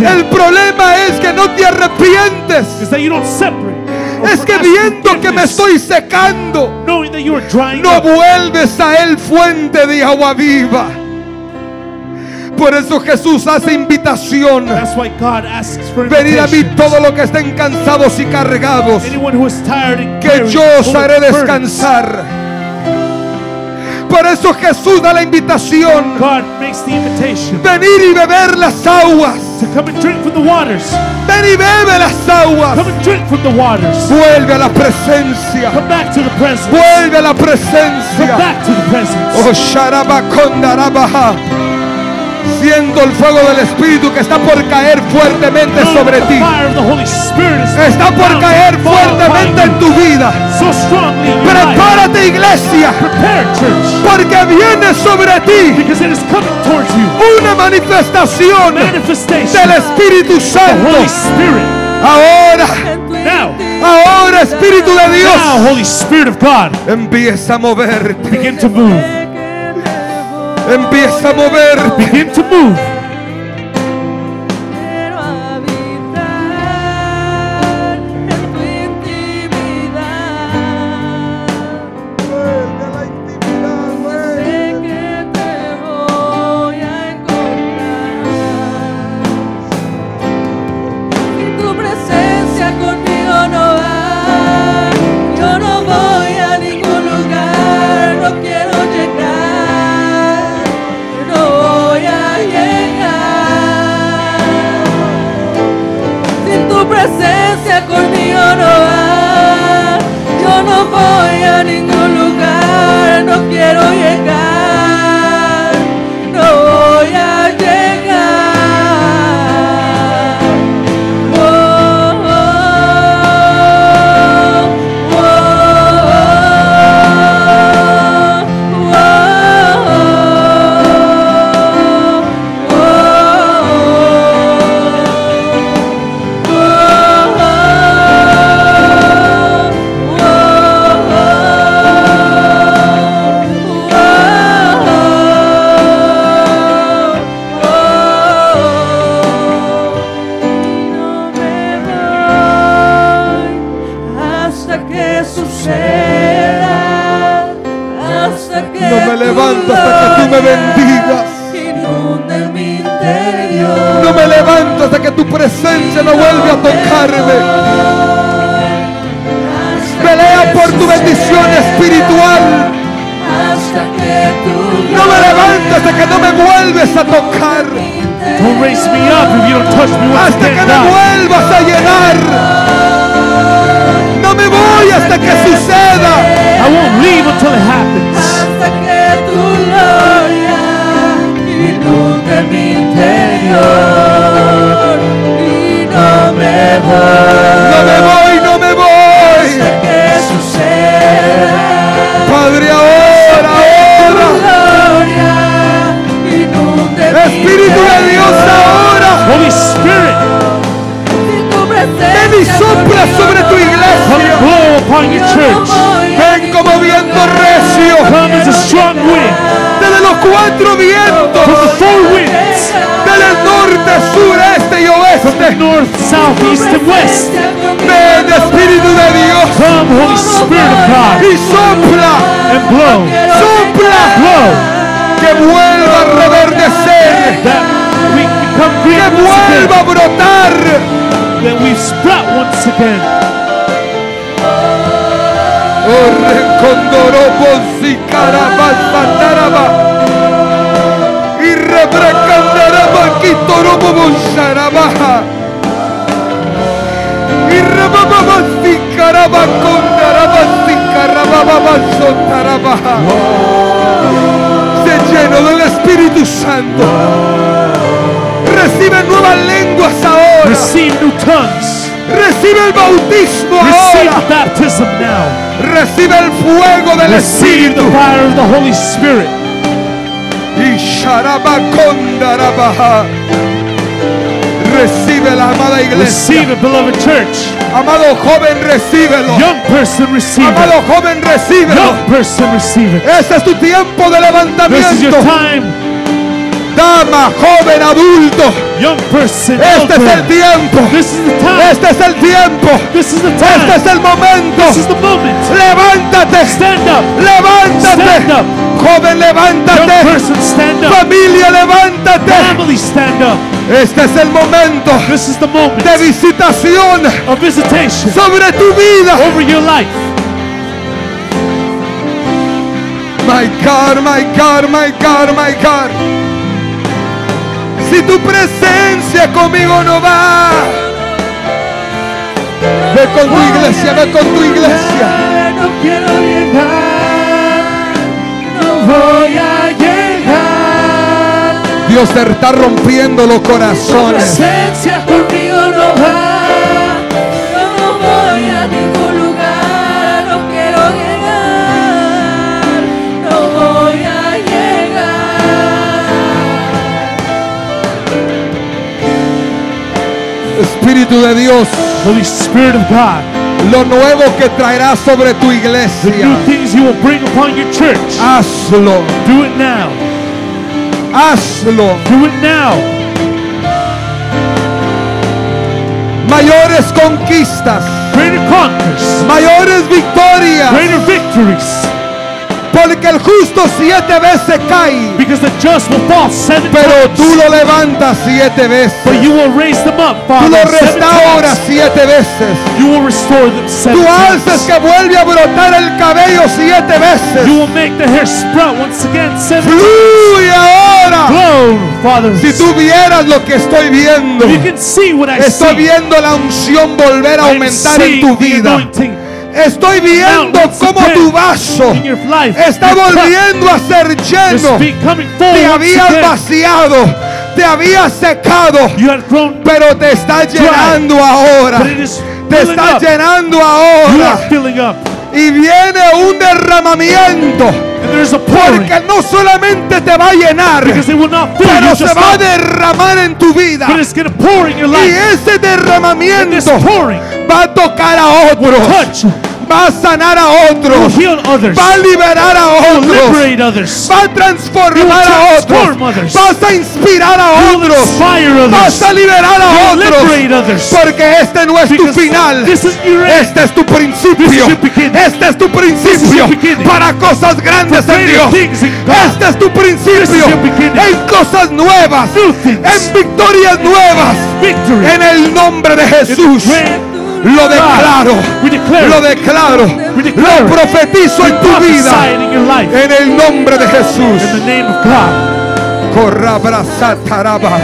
El problema es que no te arrepientes. Es que viendo que me estoy secando, no vuelves a él fuente de agua viva. Por eso Jesús hace invitación. Venid a mí todos los que estén cansados y cargados, Anyone who is tired and que yo os haré descansar. Por eso Jesús da la invitación. Venir y beber las aguas. to come and drink from the waters. Ven y bebe las aguas. Vuelve a la presencia. Come back to the presence. Vuelve a la presencia. Oh, Siento el fuego del Espíritu que está por caer fuertemente sobre ti. Está por caer fuertemente en tu vida. Prepárate, iglesia, porque viene sobre ti because it is coming towards you. una manifestación del Espíritu Santo. Ahora, ahora, Espíritu de Dios, empieza a moverte. Empieza a moverte. Begin to move. Strong wind Desde los cuatro vientos. from the four winds, Del norte, sur, este y oeste. north, south, east, and west. Ven, Espíritu de Dios. Come, Holy Spirit of God, Y sopla. and blow, Sopla. blow, Que vuelva a reverdecer. that we become Que vuelva a brotar. that we sprout once again. Oh, recondorobos y carabas. Y rebrecandaraba, quitorobos, sharabaja. Y rebababas y caraba, condarabas y carabababas, sotarabaja. Se llenó del Espíritu Santo. Recibe nuevas lenguas ahora. Receive new. Recibe el bautismo Receive ahora. the baptism now. Recibe el fuego del Receive the Espíritu. fire of the Holy Spirit. Recibe la amada iglesia. Receive it, beloved church. Amado joven, recíbelo. Young person, receive it. Amado joven, recíbelo. Young person, receive it. Este es tu tiempo de This is your levantamiento. time. Dama, joven, adulto. Young person, Este es el tiempo. This is the time. Este es el tiempo. This is the Este es el momento. Levántate. Stand up. Levántate. Stand up. Joven, levántate. person, stand up. Familia, levántate. Family, stand up. Este es el momento This is the moment de visitación sobre tu vida. over your life. My God, my God, my God, my God. Si tu presencia conmigo no va, ve con tu iglesia, ve con tu iglesia. No quiero llegar, no voy a llegar. Dios te está rompiendo los Tu corazones. presencia conmigo no va. Espíritu de Dios, Holy Spirit of God, lo nuevo que traerá sobre tu the new iglesia, things you will bring upon your church. hazlo, Do it now. hazlo. Do it now. Mayores conquistas, justo siete veces cae, Because the just will fall seven pero times. tú lo levantas siete veces. But you will raise them up, Tú Father. lo seven restauras siete veces. You will restore them seven Tú haces times. que vuelve a brotar el cabello siete You veces. will make the hair sprout once again seven times. Fluye ahora. Blow, Father. Si tú vieras lo que estoy viendo, you can see what I estoy see. viendo la unción volver a aumentar en tu vida. Estoy viendo cómo tu vaso está volviendo a ser lleno. Te habías vaciado, te habías secado, pero te está llenando ahora. Te está llenando ahora. Y viene un derramamiento. Porque no solamente te va a llenar, pero se va a derramar en tu vida. Y ese derramamiento va a tocar a otros, va a sanar a otros, va a liberar a otros, va a transformar a otros, vas a inspirar a otros, vas a liberar a otros, porque este no es tu final. end. Este es tu principio. Este es tu principio para cosas grandes en Dios. Este es tu principio en cosas nuevas, en victorias nuevas. En el nombre de Jesús lo declaro, lo declaro, lo profetizo en tu vida. En el nombre de Jesús. God. Corrabrazataraba.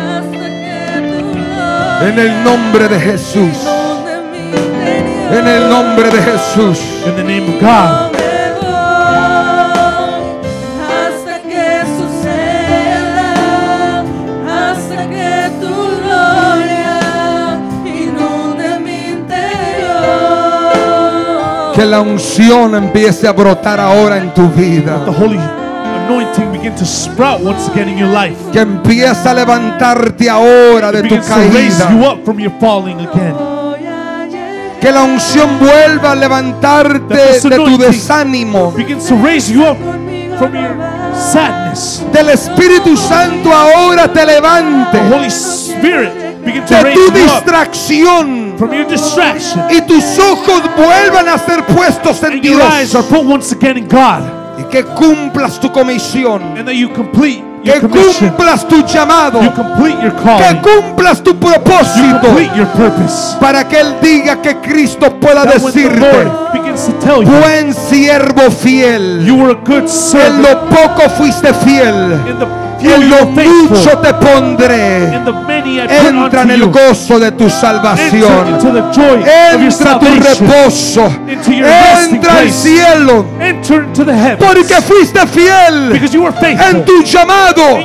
Hasta que tu gloria En el nombre de Jesús. En el nombre de Jesús. Que la unción empiece a brotar ahora en tu vida. The holy anointing begin to sprout once again in your life. Que empiece a levantarte ahora de tu to raise you caída. up from your falling again. Que la unción vuelva a levantarte de tu desánimo. Begins to raise you up from your sadness. Del Espíritu Santo ahora te The levante. Holy Spirit begin to De raise tu you up distracción. From your distraction. Y tus ojos vuelvan a ser puestos en And your eyes are Dios. put once again in God. Y que cumplas tu comisión. And that you complete your Que commission. cumplas tu llamado. You complete your Que calling. cumplas tu You propósito. complete your purpose. Para que Él diga que Cristo pueda That decirte. To tell you, Buen siervo fiel. you were a good En servant. lo poco fuiste fiel. In the En lo mucho te pondré. Entra en el gozo de tu salvación. Entra tu reposo. Entra al cielo. Porque fuiste fiel en tu llamado.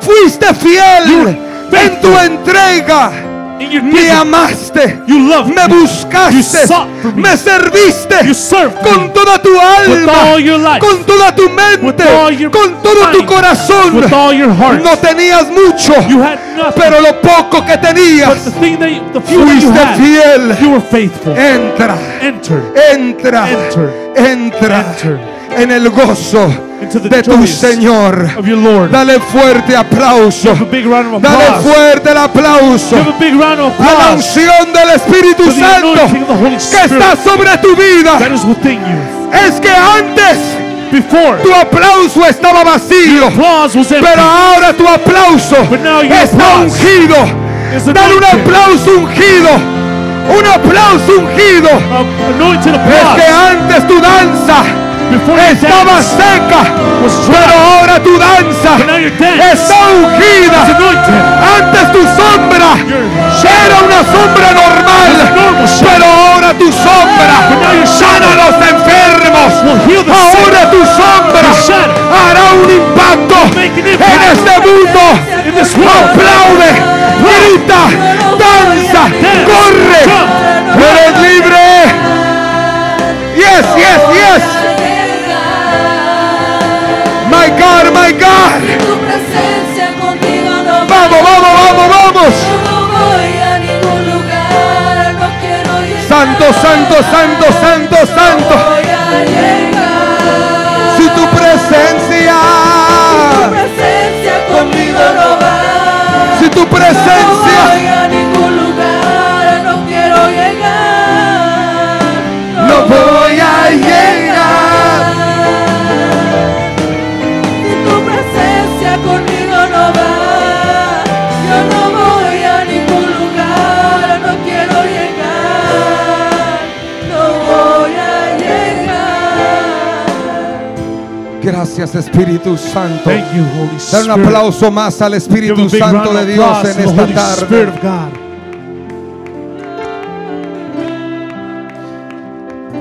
Fuiste fiel en tu entrega. Me amaste. You loved Me buscaste. You me. Serviste. You con toda tu alma, life, con toda tu mente, con todo tu corazón. No tenías mucho, pero lo poco que tenías, you, fuiste had, fiel. you were faithful. Entra, Enter entra, Enter. entra Enter. en el gozo de tu Señor. Dale fuerte aplauso. Dale fuerte el aplauso a la unción del Espíritu Santo que está sobre tu vida. Es que antes Before, tu aplauso estaba vacío. Pero ahora tu aplauso está ungido. Dale un aplauso ungido Un aplauso ungido. Es que antes tu danza estaba seca, was pero ahora tu danza está ungida. anointed. Antes tu sombra era una sombra normal, shadow. pero ahora tu sombra sana a los enfermos. Ahora tu sombra hará un impacto en este mundo. Aplaude, grita, danza, corre. Eres libre. Yes, yes, yes. No Vamos, vamos, vamos, vamos. Santo, santo, santo, santo, santo. Si tu presencia, Tu presencia conmigo no va. si tu presencia, Gracias Espíritu Santo. Thank you, Holy Dar un aplauso más al Espíritu Santo de Dios en esta tarde.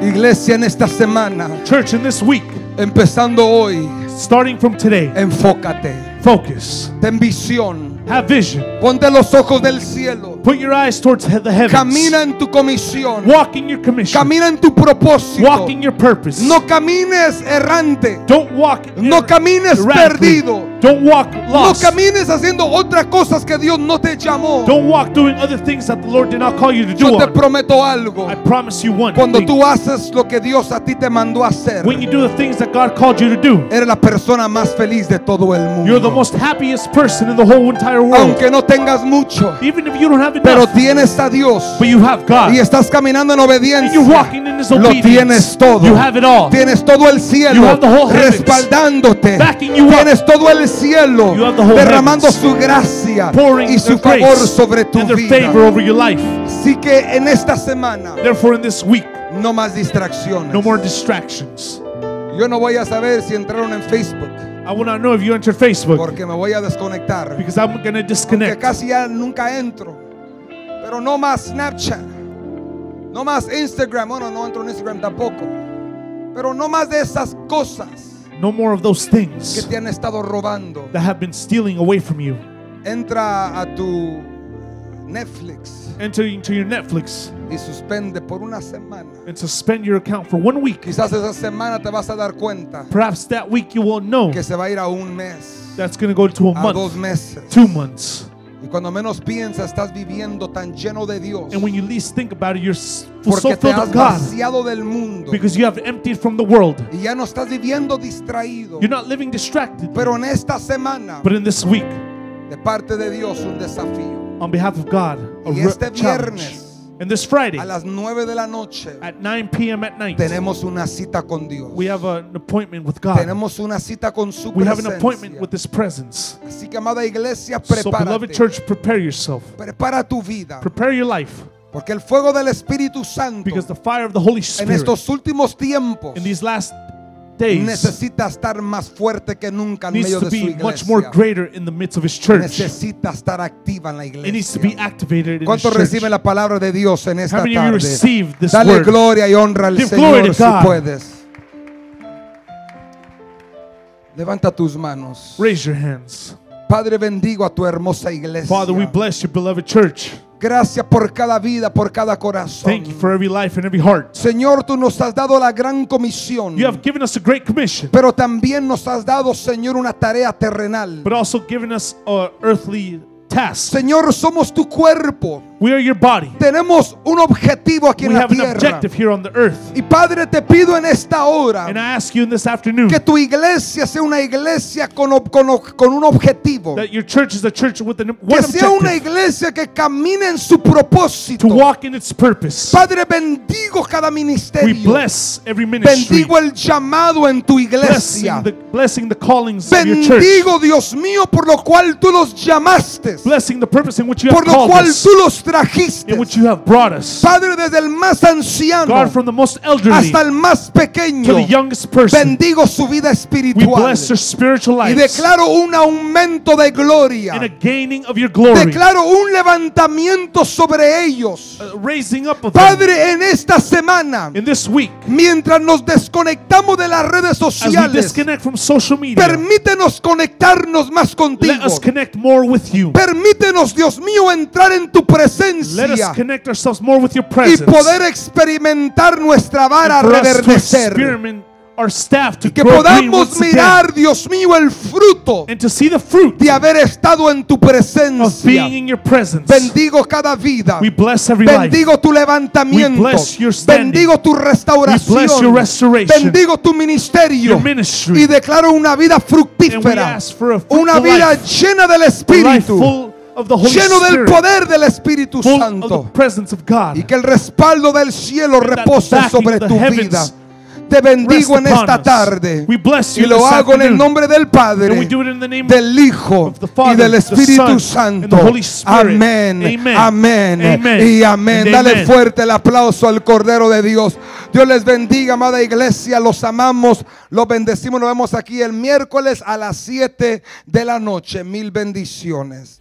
Iglesia en esta semana, Church, in this week, empezando hoy, starting from today, enfócate, focus, ten visión, have vision, ponte los ojos del cielo, put your eyes towards he- the heavens, camina en tu comisión, walk in your commission, camina en tu propósito, walk in your purpose. no camines errante, Don't walk no camines erratically. perdido, Don't walk no lost. camines haciendo otras cosas que Dios no te llamó. Don't walk doing other things that the Lord did not call you to do. Yo te prometo algo, I promise you one cuando thing. tú haces lo que Dios a ti te mandó a hacer, When you do the things that God called you to do, eres la persona más feliz de todo el you're the mundo. most happiest person in the whole entire world. Aunque no tengas mucho, Even if you don't have pero enough, tienes a Dios but you have God. y estás caminando en you're obediencia, walking in His lo tienes todo. You have it all. Tienes todo el You cielo have the whole heavens respaldándote. backing you up. Tienes todo el cielo You have the whole derramando heavens su gracia y su favor sobre tu vida. Así que en esta semana Therefore, in this week, no más distracciones. no more distractions. Yo no voy a saber si entraron en Facebook I will not know if you entered Facebook porque me voy a desconectar. because I'm going to disconnect. casi ya nunca entro. Pero no más Snapchat. No más Instagram. Bueno, no entro en Instagram tampoco. Pero no más de esas cosas No more of those que things te han estado robando. that have been stealing away from you. Entra a tu Netflix Enter into your Netflix y suspende por una semana. and suspend your account for one week. Quizás esa semana te vas a dar cuenta Perhaps that week you will know que se va a ir a un mes, that's going to go to a a dos month, meses. two months. Y cuando menos piensas, estás viviendo tan lleno de Dios. And when you least think about it, you're s- so Porque te filled has vaciado del mundo. because you have emptied from the world. Y ya no estás viviendo distraído. You're not living distracted. Pero en esta semana, But in this week, de parte de Dios, un desafío. on behalf of God, a Y este challenge. And this Friday, a las 9 de la noche, at 9 p.m. at night, tenemos una cita con Dios. we have an appointment with God. Tenemos una cita con su We have an appointment with His presence. Así que, amada iglesia, So, beloved church, prepare yourself. Prepara tu vida. Prepare your life Porque el fuego del Espíritu Santo because the fire of the Holy en Spirit estos últimos tiempos in these last days necesita estar más fuerte que nunca en medio de su be much more iglesia. greater in the midst of His church. Necesita estar activa en la It needs to be iglesia. activated in ¿Cuántos reciben la palabra de Dios en esta How many tarde? receive this Dale word? gloria y honra al Give Señor si puedes. Levanta tus manos. Raise your hands. Padre, bendigo a tu hermosa iglesia. Father, we bless your beloved church. Gracias por cada vida, por cada corazón. Thank you for every life and every heart. Señor, tú nos has dado la gran comisión. You have given us a great commission, Pero también nos has dado, Señor, una tarea terrenal. but also given us a earthly task. Señor, somos tu cuerpo. We are your body. Tenemos un objetivo aquí We en la have an tierra. objective here on the earth. Y Padre, te pido en esta hora And I ask you in this afternoon que tu iglesia sea una iglesia con, con con un objetivo. that your church is a church with an, Que one sea una objective iglesia que camine en su propósito. to walk in its purpose. Padre, bendigo cada We ministerio. bless every ministry, Bendigo el llamado en tu blessing iglesia. the, blessing the callings of your church, Bendigo, Dios mío, por lo cual tú los llamaste. blessing the purpose in which you have Por lo called cual us, tú los trajiste. in which you have brought us. Padre, desde el más anciano God, from the most elderly hasta el más to pequeño, the youngest person, bendigo su vida we espiritual bless their spiritual y declaro un aumento de gloria. and a gaining of your glory, Declaro un levantamiento sobre ellos. a raising up of them Padre, en esta semana, in this week. mientras nos desconectamos de las redes As we sociales, disconnect from social media, permítenos conectarnos más let contigo. us connect more with you. Permítenos, Dios mío, entrar en tu Let us presencia connect ourselves more with your y poder experimentar nuestra vara reverdecer. experiment our staff to Que podamos mirar, Dios mío, el fruto and to see the fruit de haber estado en tu of being presencia. in your presence. Bendigo cada vida. We bless every life. Bendigo tu levantamiento. We bless your standing. Bendigo tu We bless restauración. your restoration. Bendigo tu ministerio. Your ministry. Y declaro una vida And we fructífera. ask for a fruitful Una vida life, llena del a life Espíritu. Full of the Holy Lleno del poder del Espíritu Santo. Y que el respaldo del cielo repose sobre tu vida. Te bendigo en esta tarde. We bless Y lo hago en el nombre del Padre, del Hijo y del Espíritu Santo. Amén, amén y amén. Dale fuerte el aplauso al Cordero de Dios. Dios les bendiga, amada iglesia. Los amamos, los bendecimos. Nos vemos aquí el miércoles a las 7 de la noche. Mil bendiciones.